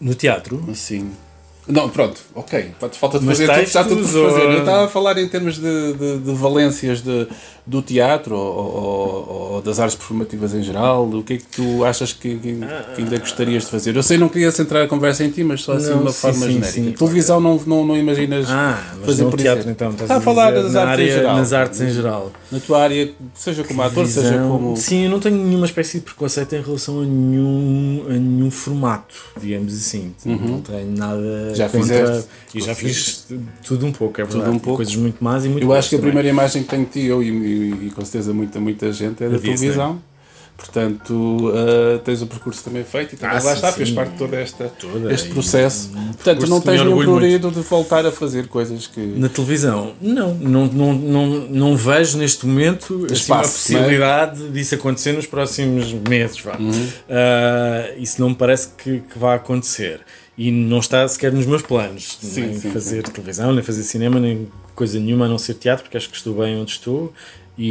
No teatro, Assim. Não, pronto, ok. Falta de fazer tudo, está tudo por fazer. Eu estava a falar em termos de, de, de valências de, do teatro ou, ou- ou das artes performativas em geral. O que é que tu achas que, que- que ainda gostarias de fazer? Eu sei, não queria centrar a conversa em ti, mas só assim de uma sim, forma sim, genérica. sim. Televisão não, não, não imaginas Ah, mas fazer por teatro exemplo. então estás Está a falar das artes em área, geral. nas artes em geral. Na tua área, seja como ator, seja Visão- como. Sim, eu não tenho nenhuma espécie de preconceito em relação a nenhum, a nenhum formato, digamos assim. Não tenho nada Uhum. Já contra. fizeste? E já fiz tudo um pouco, é Tudo verdade. um pouco. Coisas muito más e muito Eu acho que a também. primeira imagem que tenho de ti, eu e, e- e com certeza muita, muita gente, é da Disney. televisão. Portanto, ah, tens o percurso também feito e também Ah, lá sim, está, fez parte de todo esta, Toda, este processo. um Portanto, não tens nenhum prurido de voltar a fazer coisas que. Na televisão, não, não, não, não, não vejo neste momento assim, Espaço, uma possibilidade disso acontecer nos próximos meses. Vá. Uhum. Ah, isso não me parece que, que vá acontecer. E não está sequer nos meus planos. Sim, nem sim, fazer televisão, nem fazer cinema, nem coisa nenhuma a não ser teatro, porque acho que estou bem onde estou. E,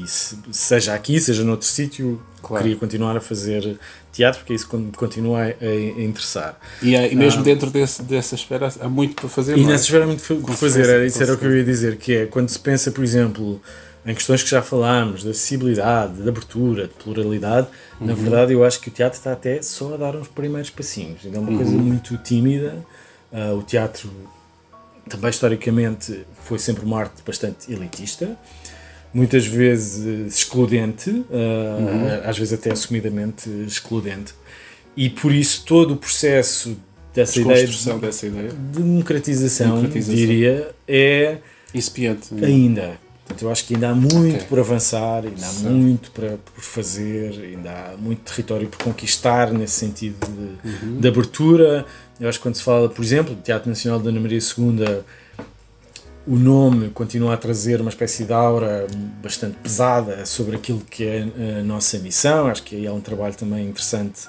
e- e se- seja aqui, seja noutro sítio, Claro. queria continuar a fazer teatro, porque isso con- continua a, a interessar. E, há- e mesmo dentro desse, dessa esfera há muito para fazer. Ah. E é? nessa esfera há muito Com fazer, era, isso era o que eu ia dizer, que é quando se pensa, por exemplo, em questões que já falámos, da acessibilidade, de abertura, de pluralidade, na Uhum. verdade eu acho que o teatro está até só a dar uns primeiros passinhos. Ainda é uma Uhum. coisa muito tímida. Ah, o teatro também historicamente foi sempre uma arte bastante elitista. muitas vezes excludente, uh, às vezes até assumidamente excludente, e por isso todo o processo dessa ideia de dessa ideia. democratização, Democratização. diria, é Incipiente. ainda. Portanto, eu acho que ainda há muito Ok. por avançar, ainda há Certo. muito para, por fazer, ainda há muito território por conquistar nesse sentido de, Uhum. de abertura. Eu acho que quando se fala, por exemplo, do Teatro Nacional da Ana Maria II, o nome continua a trazer uma espécie de aura bastante pesada sobre aquilo que é a nossa missão. Acho que aí há um trabalho também interessante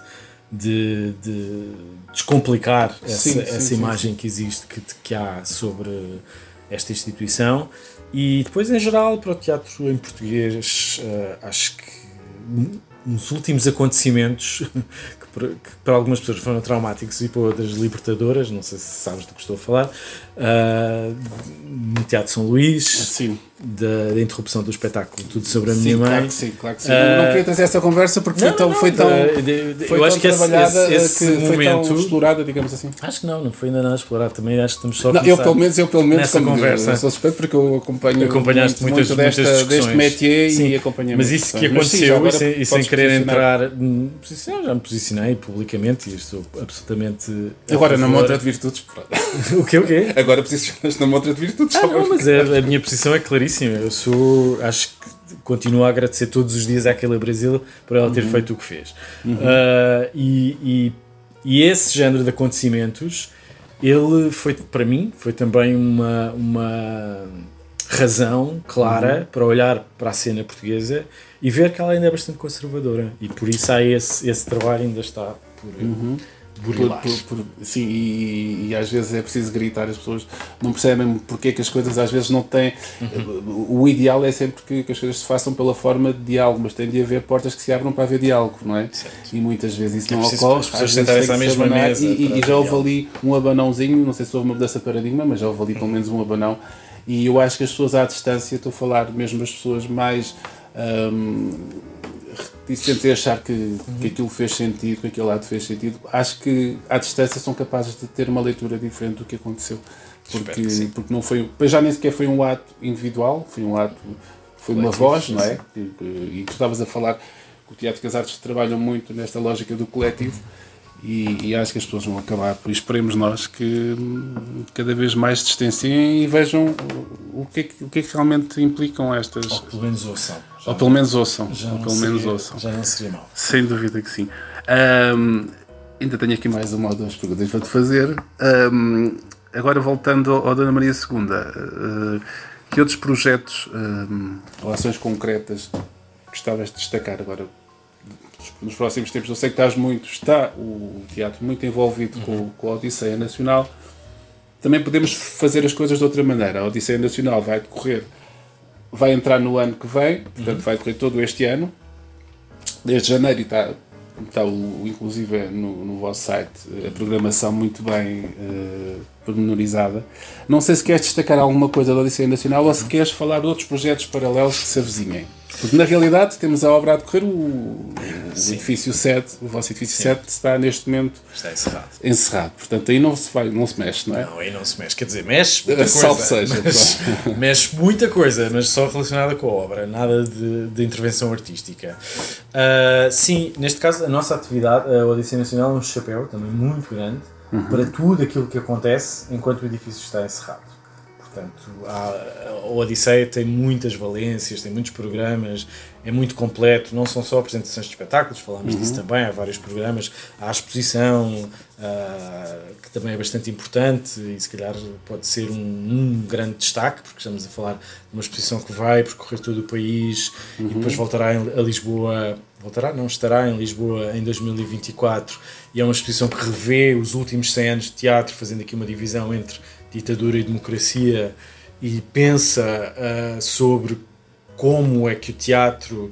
de, de descomplicar essa, Sim, sim, essa sim, imagem que existe, que, que há sobre esta instituição. E depois, em geral, para o teatro em português, eh, acho que nos últimos acontecimentos, que para, algumas pessoas foram traumáticos e para outras libertadoras, não sei se sabes do que estou a falar, eh, no Teatro São Luís, da, da interrupção do espetáculo Tudo sobre a Minha sim, Mãe. claro que sim, claro que sim. Ah, não queria trazer essa conversa porque foi Não, tão, não, foi tão, de- de- de- foi eu tão acho que esse, que foi tão momento. explorada, digamos assim. Acho que não, não foi ainda nada explorado. Também acho que estamos só Não, eu pelo menos, eu pelo menos nessa como conversa. eu sou suspeito porque eu acompanho Acompanhaste muito, muitas- muito desta, muitas deste discussões. métier Sim, e acompanhei Mas isso que discussões. Mas sim, aconteceu, e sem, e sem querer entrar. hum, posicionar, já me posicionei publicamente e estou absolutamente. Agora na montra de virtudes. O quê, o quê? Agora posicionas na montra de virtudes. Ah, não, mas é- a minha posição é claríssima. Eu sou. Acho que continuo a agradecer todos os dias àquela Brasil por ela Uhum. ter feito o que fez. Ah, e, e, e esse género de acontecimentos, ele foi, para mim, foi também uma, uma razão clara Uhum. para olhar para a cena portuguesa e ver que ela ainda é bastante conservadora. E por isso há esse, esse trabalho ainda está por Por- burilar. por- por- sim, e, e às vezes é preciso gritar, as pessoas não percebem porque é que as coisas às vezes não têm. O ideal é sempre que, que as coisas se façam pela forma de diálogo, mas tem de haver portas que se abram para haver diálogo, não é? Certo. E muitas vezes isso É não ocorre. as pessoas sentarem-se à mesma mesa E, e- e já houve ali um abanãozinho, não sei se houve uma mudança de paradigma, mas já houve ali pelo menos um abanão. E eu acho que as pessoas à distância, estou a falar mesmo as pessoas mais. hum, reticentes a achar que, que aquilo fez sentido, que aquele lado fez sentido, acho que à distância são capazes de ter uma leitura diferente do que aconteceu. Porque, que porque não foi, já nem sequer foi um ato individual, foi um ato, foi uma voz, não é? E, e tu estavas a falar que o Teatro das Artes trabalha muito nesta lógica do coletivo e, e acho que as pessoas vão acabar, por esperemos nós que cada vez mais se distanciem e vejam o, que, é que, o que é que realmente implicam estas, Ou pelo menos ouçam. Já ou pelo menos ouçam, já ou não pelo menos seria- ouçam. Já não seria mal. Sem dúvida que sim. Ahm, ainda tenho aqui mais uma ou duas perguntas para te fazer. Ahm, agora voltando ao, Dona Maria II, ah, que outros projetos ou ações concretas gostavas de destacar agora nos próximos tempos? Eu sei que estás muito, está o teatro muito envolvido com, com a Odisseia Nacional. Também podemos fazer as coisas de outra maneira. A Odisseia Nacional vai decorrer, vai entrar no ano que vem, portanto vai decorrer todo este ano desde janeiro e está, está o, inclusive no, no vosso site a programação muito bem eh, pormenorizada. Não sei se queres destacar alguma coisa da Odisseia Nacional ou se queres falar de outros projetos paralelos que se avizinhem. Porque na realidade temos a obra a decorrer, o, edifício 7, o vosso edifício 7 está neste momento Está encerrado. encerrado. Portanto, aí não se, vai, não se mexe, não é? Não, aí não se mexe. Quer dizer, mexe muita coisa. Salve seja, mas- mexe muita coisa, mas só relacionada com a obra, nada de, de intervenção artística. Ah, sim, neste caso, a nossa atividade, a Odisseia Nacional, é um chapéu também muito grande para tudo aquilo que acontece enquanto o edifício está encerrado. Portanto, a Odisseia tem muitas valências, tem muitos programas, é muito completo, não são só apresentações de espetáculos, falámos disso também, há vários programas, há a exposição, ah, que também é bastante importante e se calhar pode ser um, um grande destaque, porque estamos a falar de uma exposição que vai percorrer todo o país e depois voltará a Lisboa, voltará, não, estará em Lisboa em 2024 e é uma exposição que revê os últimos 100 anos de teatro, fazendo aqui uma divisão entre ditadura e democracia e pensa ah, sobre como é que o teatro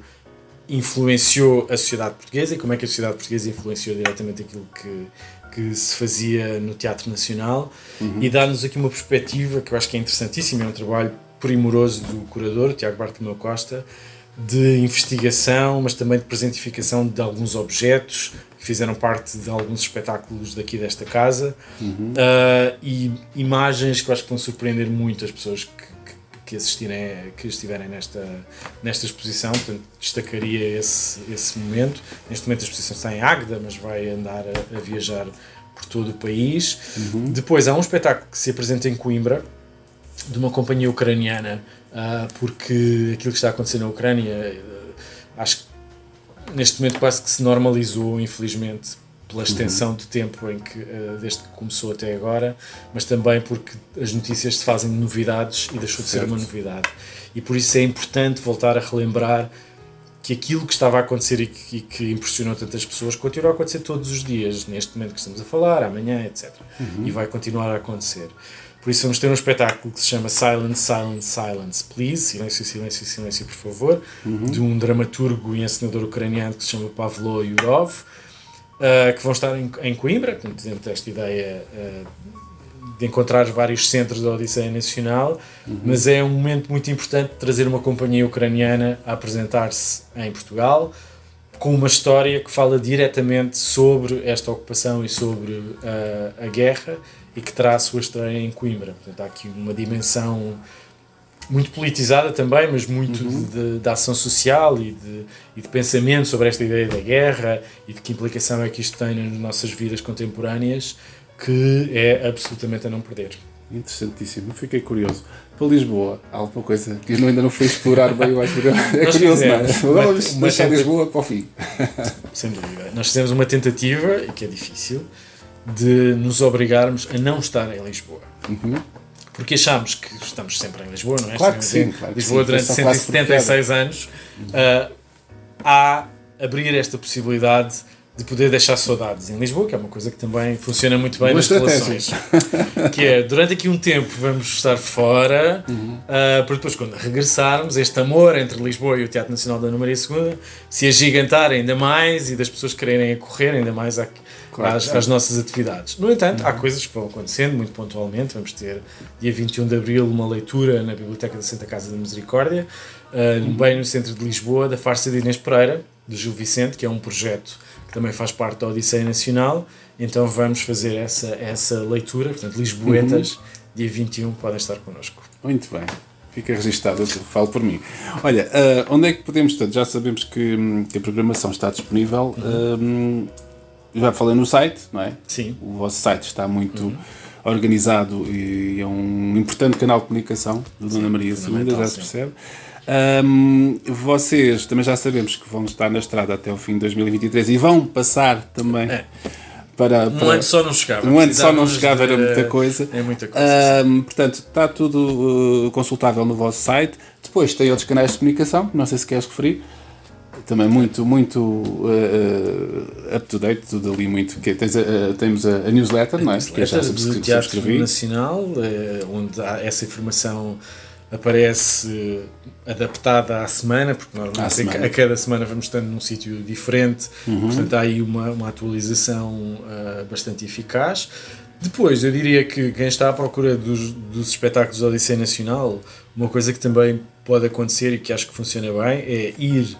influenciou a sociedade portuguesa e como é que a sociedade portuguesa influenciou diretamente aquilo que, que se fazia no Teatro Nacional. E dá-nos aqui uma perspectiva que eu acho que é interessantíssima, é um trabalho primoroso do curador, Tiago Bartolomeu Costa, de investigação, mas também de presentificação de alguns objetos fizeram parte de alguns espetáculos daqui desta casa uh, e imagens que eu acho que vão surpreender muito as pessoas que, que- assistirem, que estiverem nesta, nesta exposição, portanto destacaria esse, esse momento. Neste momento a exposição está em Águeda, mas vai andar a, a viajar por todo o país. Uhum. Depois há um espetáculo que se apresenta em Coimbra, de uma companhia ucraniana, ah, porque aquilo que está a acontecer na Ucrânia, ah, acho que neste momento quase que se normalizou, infelizmente, pela extensão de tempo em que, ah, desde que começou até agora, mas também porque as notícias se fazem de novidades e deixou de ser uma novidade. E por isso é importante voltar a relembrar que aquilo que estava a acontecer e que, e que impressionou tantas pessoas continua a acontecer todos os dias, neste momento que estamos a falar, amanhã, etc. E vai continuar a acontecer. Por isso vamos ter um espetáculo que se chama Silence, Silence, Silence, Please, Silêncio, Silêncio, Silêncio, por favor, de um dramaturgo e encenador ucraniano que se chama Pavlo Yurov, uh, que vão estar em, em Coimbra, portanto, dentro desta ideia uh, de encontrar vários centros da Odisseia Nacional, mas é um momento muito importante de trazer uma companhia ucraniana a apresentar-se em Portugal com uma história que fala diretamente sobre esta ocupação e sobre uh, a guerra e que terá a sua estreia em Coimbra. Portanto, há aqui uma dimensão muito politizada também, mas muito de, de ação social e de, e de pensamento sobre esta ideia da guerra e de que implicação é que isto tem nas nossas vidas contemporâneas, que é absolutamente a não perder. Interessantíssimo, fiquei curioso. Para Lisboa, há alguma coisa que eu ainda não fui explorar bem, eu acho que é curioso, não é? fizemos Agora uma- vamos deixar tenta- Lisboa para o fim. Sem dúvida. Nós fizemos uma tentativa, que é difícil, de nos obrigarmos a não estar em Lisboa. Porque achámos que estamos sempre em Lisboa, não é? Claro que sim, claro que Lisboa sim. durante Foi só quase 176 anos. Ah, há abrir esta possibilidade de poder deixar saudades em Lisboa, que é uma coisa que também funciona muito bem Boa nas relações. que é, durante aqui um tempo vamos estar fora, Uhum. ah, para depois quando regressarmos, este amor entre Lisboa e o Teatro Nacional da Ana Maria II se agigantar ainda mais e das pessoas quererem acorrer ainda mais à- Claro às. Uhum. às nossas atividades. No entanto, há coisas que vão acontecendo muito pontualmente. Vamos ter dia 21 de Abril uma leitura na Biblioteca da Santa Casa da Misericórdia, ah, Uhum. bem no centro de Lisboa, da farsa de Inês Pereira, do Gil Vicente, que é um projeto que também faz parte da Odisseia Nacional. Então vamos fazer essa, essa leitura, portanto, Lisboetas, Uhum. dia 21, podem estar connosco. Muito bem. Fica registado, eu falo por mim. Olha, ah, onde é que podemos, portanto, já sabemos que, que a programação está disponível. hum, já falei no site, não é? Sim. O vosso site está muito organizado e é um importante canal de comunicação do Dona Maria II, já se percebe. Hum, vocês também já sabemos que vão estar na estrada até o fim de 2023 e vão passar também É. para, Um para- ano só não chegava. um ano só não chegava, era de- muita coisa. É muita coisa. Ahm, portanto, está tudo uh, consultável no vosso site. Depois tem outros canais de comunicação, não sei se queres referir. Também muito, muito uh, up to date, tudo ali muito. Que tens a- a- temos a, a newsletter, não é? Que eu já newsletter do Teatro subscrevi. Nacional, eh, onde há essa informação aparece adaptada à semana, porque normalmente semana. a cada semana vamos estando num sítio diferente, Uhum. portanto há aí uma, uma atualização ah, bastante eficaz. Depois, eu diria que quem está à procura dos, dos espetáculos da Odisseia Nacional, uma coisa que também pode acontecer e que acho que funciona bem é ir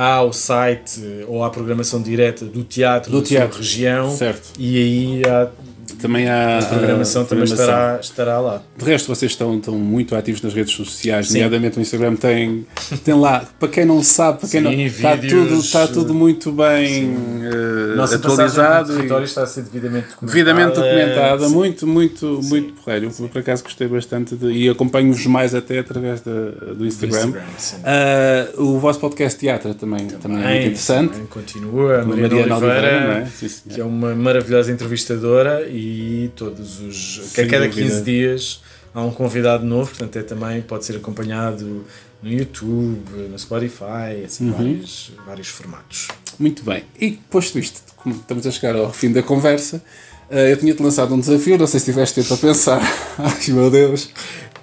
ao site ou à programação direta do teatro Do da teatro, sua região certo. e aí há Também há a programação a também programação. estará, estará lá. De resto, vocês estão, estão muito ativos nas redes sociais, Sim. nomeadamente o Instagram tem, tem lá, para quem não sabe, para quem Sim, não. Está vídeos, tudo, está tudo muito bem uh, Nossa atualizado. e- território está a ser devidamente documentada. Devidamente documentada, Sim. muito, muito, muito porreiro. Eu por acaso gostei bastante de, e acompanho-vos mais até através da- do Instagram. Instagram, sim. Ah, o vosso podcast teatro também, também, é muito interessante. também continua. A Mariana, Mariana Oliveira, Oliveira, é? Sim, que é uma maravilhosa entrevistadora e todos os. Sem a cada dúvida. 15 dias há um convidado novo, portanto é também pode ser acompanhado no YouTube, no Spotify, assim, Uhum. vários, vários formatos. Muito bem. E posto isto, como estamos a chegar ao fim da conversa, ah, eu tinha-te lançado um desafio, não sei se tiveste tempo a pensar. Ai meu Deus!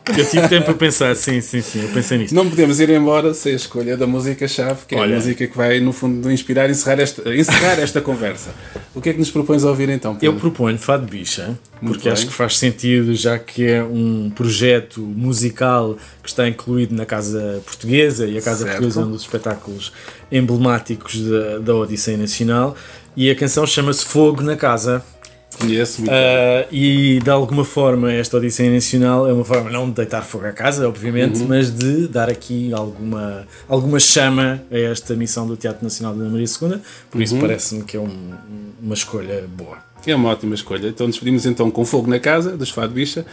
Eu tive tempo a pensar, sim, sim, sim, eu pensei nisso. Não podemos ir embora sem a escolha da música-chave, que é Olha. a música que vai, no fundo, inspirar e encerrar esta, encerrar esta conversa. O que é que nos propões a ouvir então? Eu Pedro? proponho Fado Bicha, Muito porque bem. acho que faz sentido, já que é um projeto musical que está incluído na Casa Portuguesa, e a Casa Certo. Portuguesa é um dos espetáculos emblemáticos da, da Odisseia Nacional, e a canção chama-se Fogo na Casa. Conheço muito. Uh, e de alguma forma esta Odisseia Nacional é uma forma não de deitar fogo à casa, obviamente, Uhum. mas de dar aqui alguma, alguma chama a esta missão do Teatro Nacional de Ana Maria II, por Uhum. isso parece-me que é um- uma escolha boa. É uma ótima escolha. Então despedimos então com fogo na casa, dos Fado Bicha,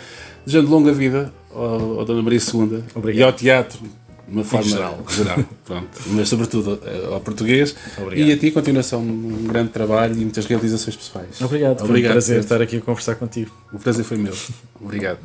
desejando longa vida ao, ao Dona Maria II Obrigado. e ao teatro, de uma forma geral. geral. Pronto. Mas sobretudo eh, ao português. Obrigado. E a ti, continuação, um grande trabalho e muitas realizações pessoais. Obrigado, foi um Obrigado, prazer estar aqui a conversar contigo. O prazer foi meu. Obrigado.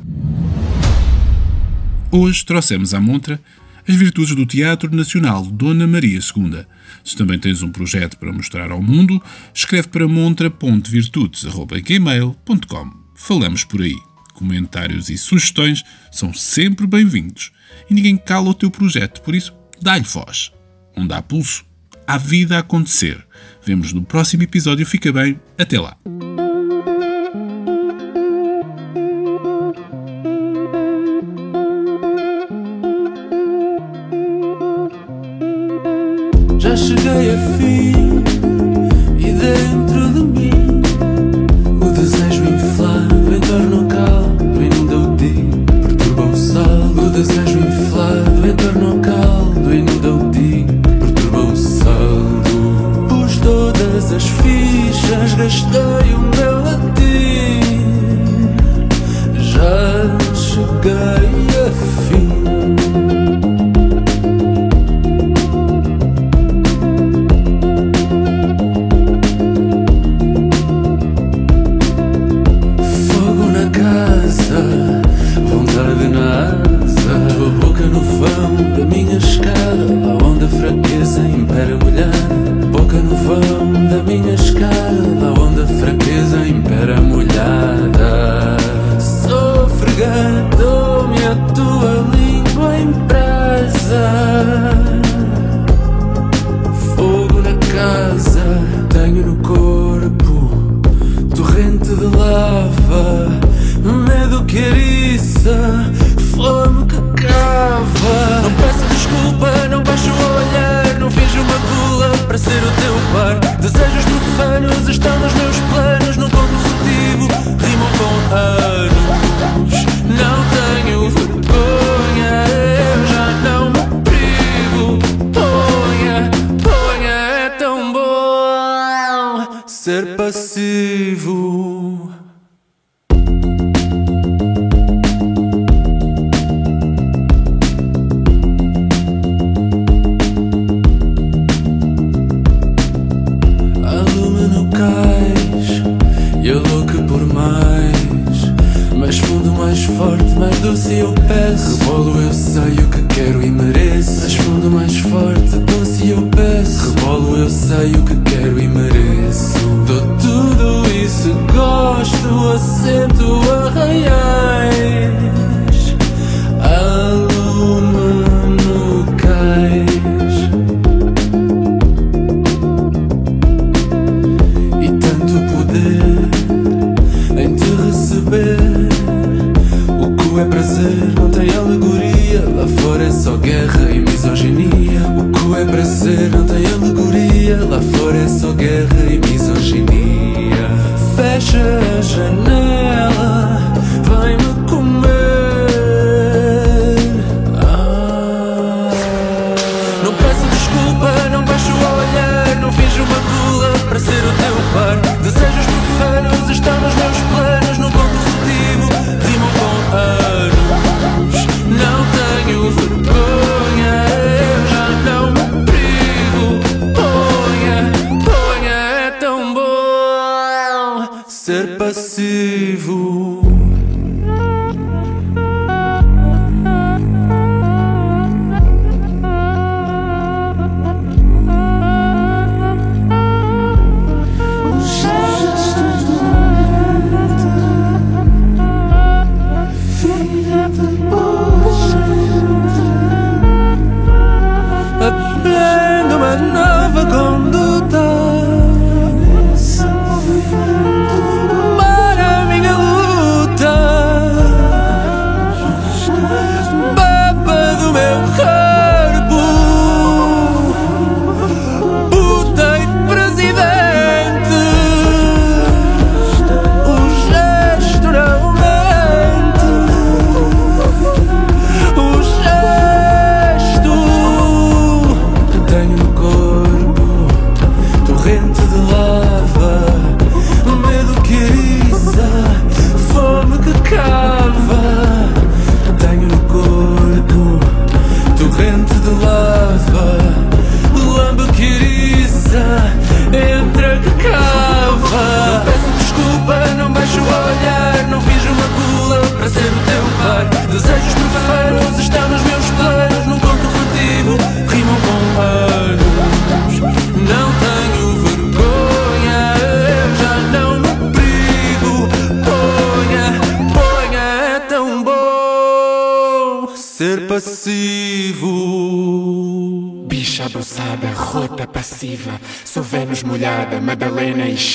Hoje trouxemos à montra as virtudes do Teatro Nacional Dona Maria II. Se também tens um projeto para mostrar ao mundo, escreve para montra.virtudes.gmail.com. Falamos por aí. Comentários e sugestões são sempre bem-vindos. E ninguém cala o teu projeto, por isso, dá-lhe voz. Onde há pulso, há vida a acontecer. Vemos no próximo episódio. Fica bem. Até lá.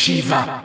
Shiva.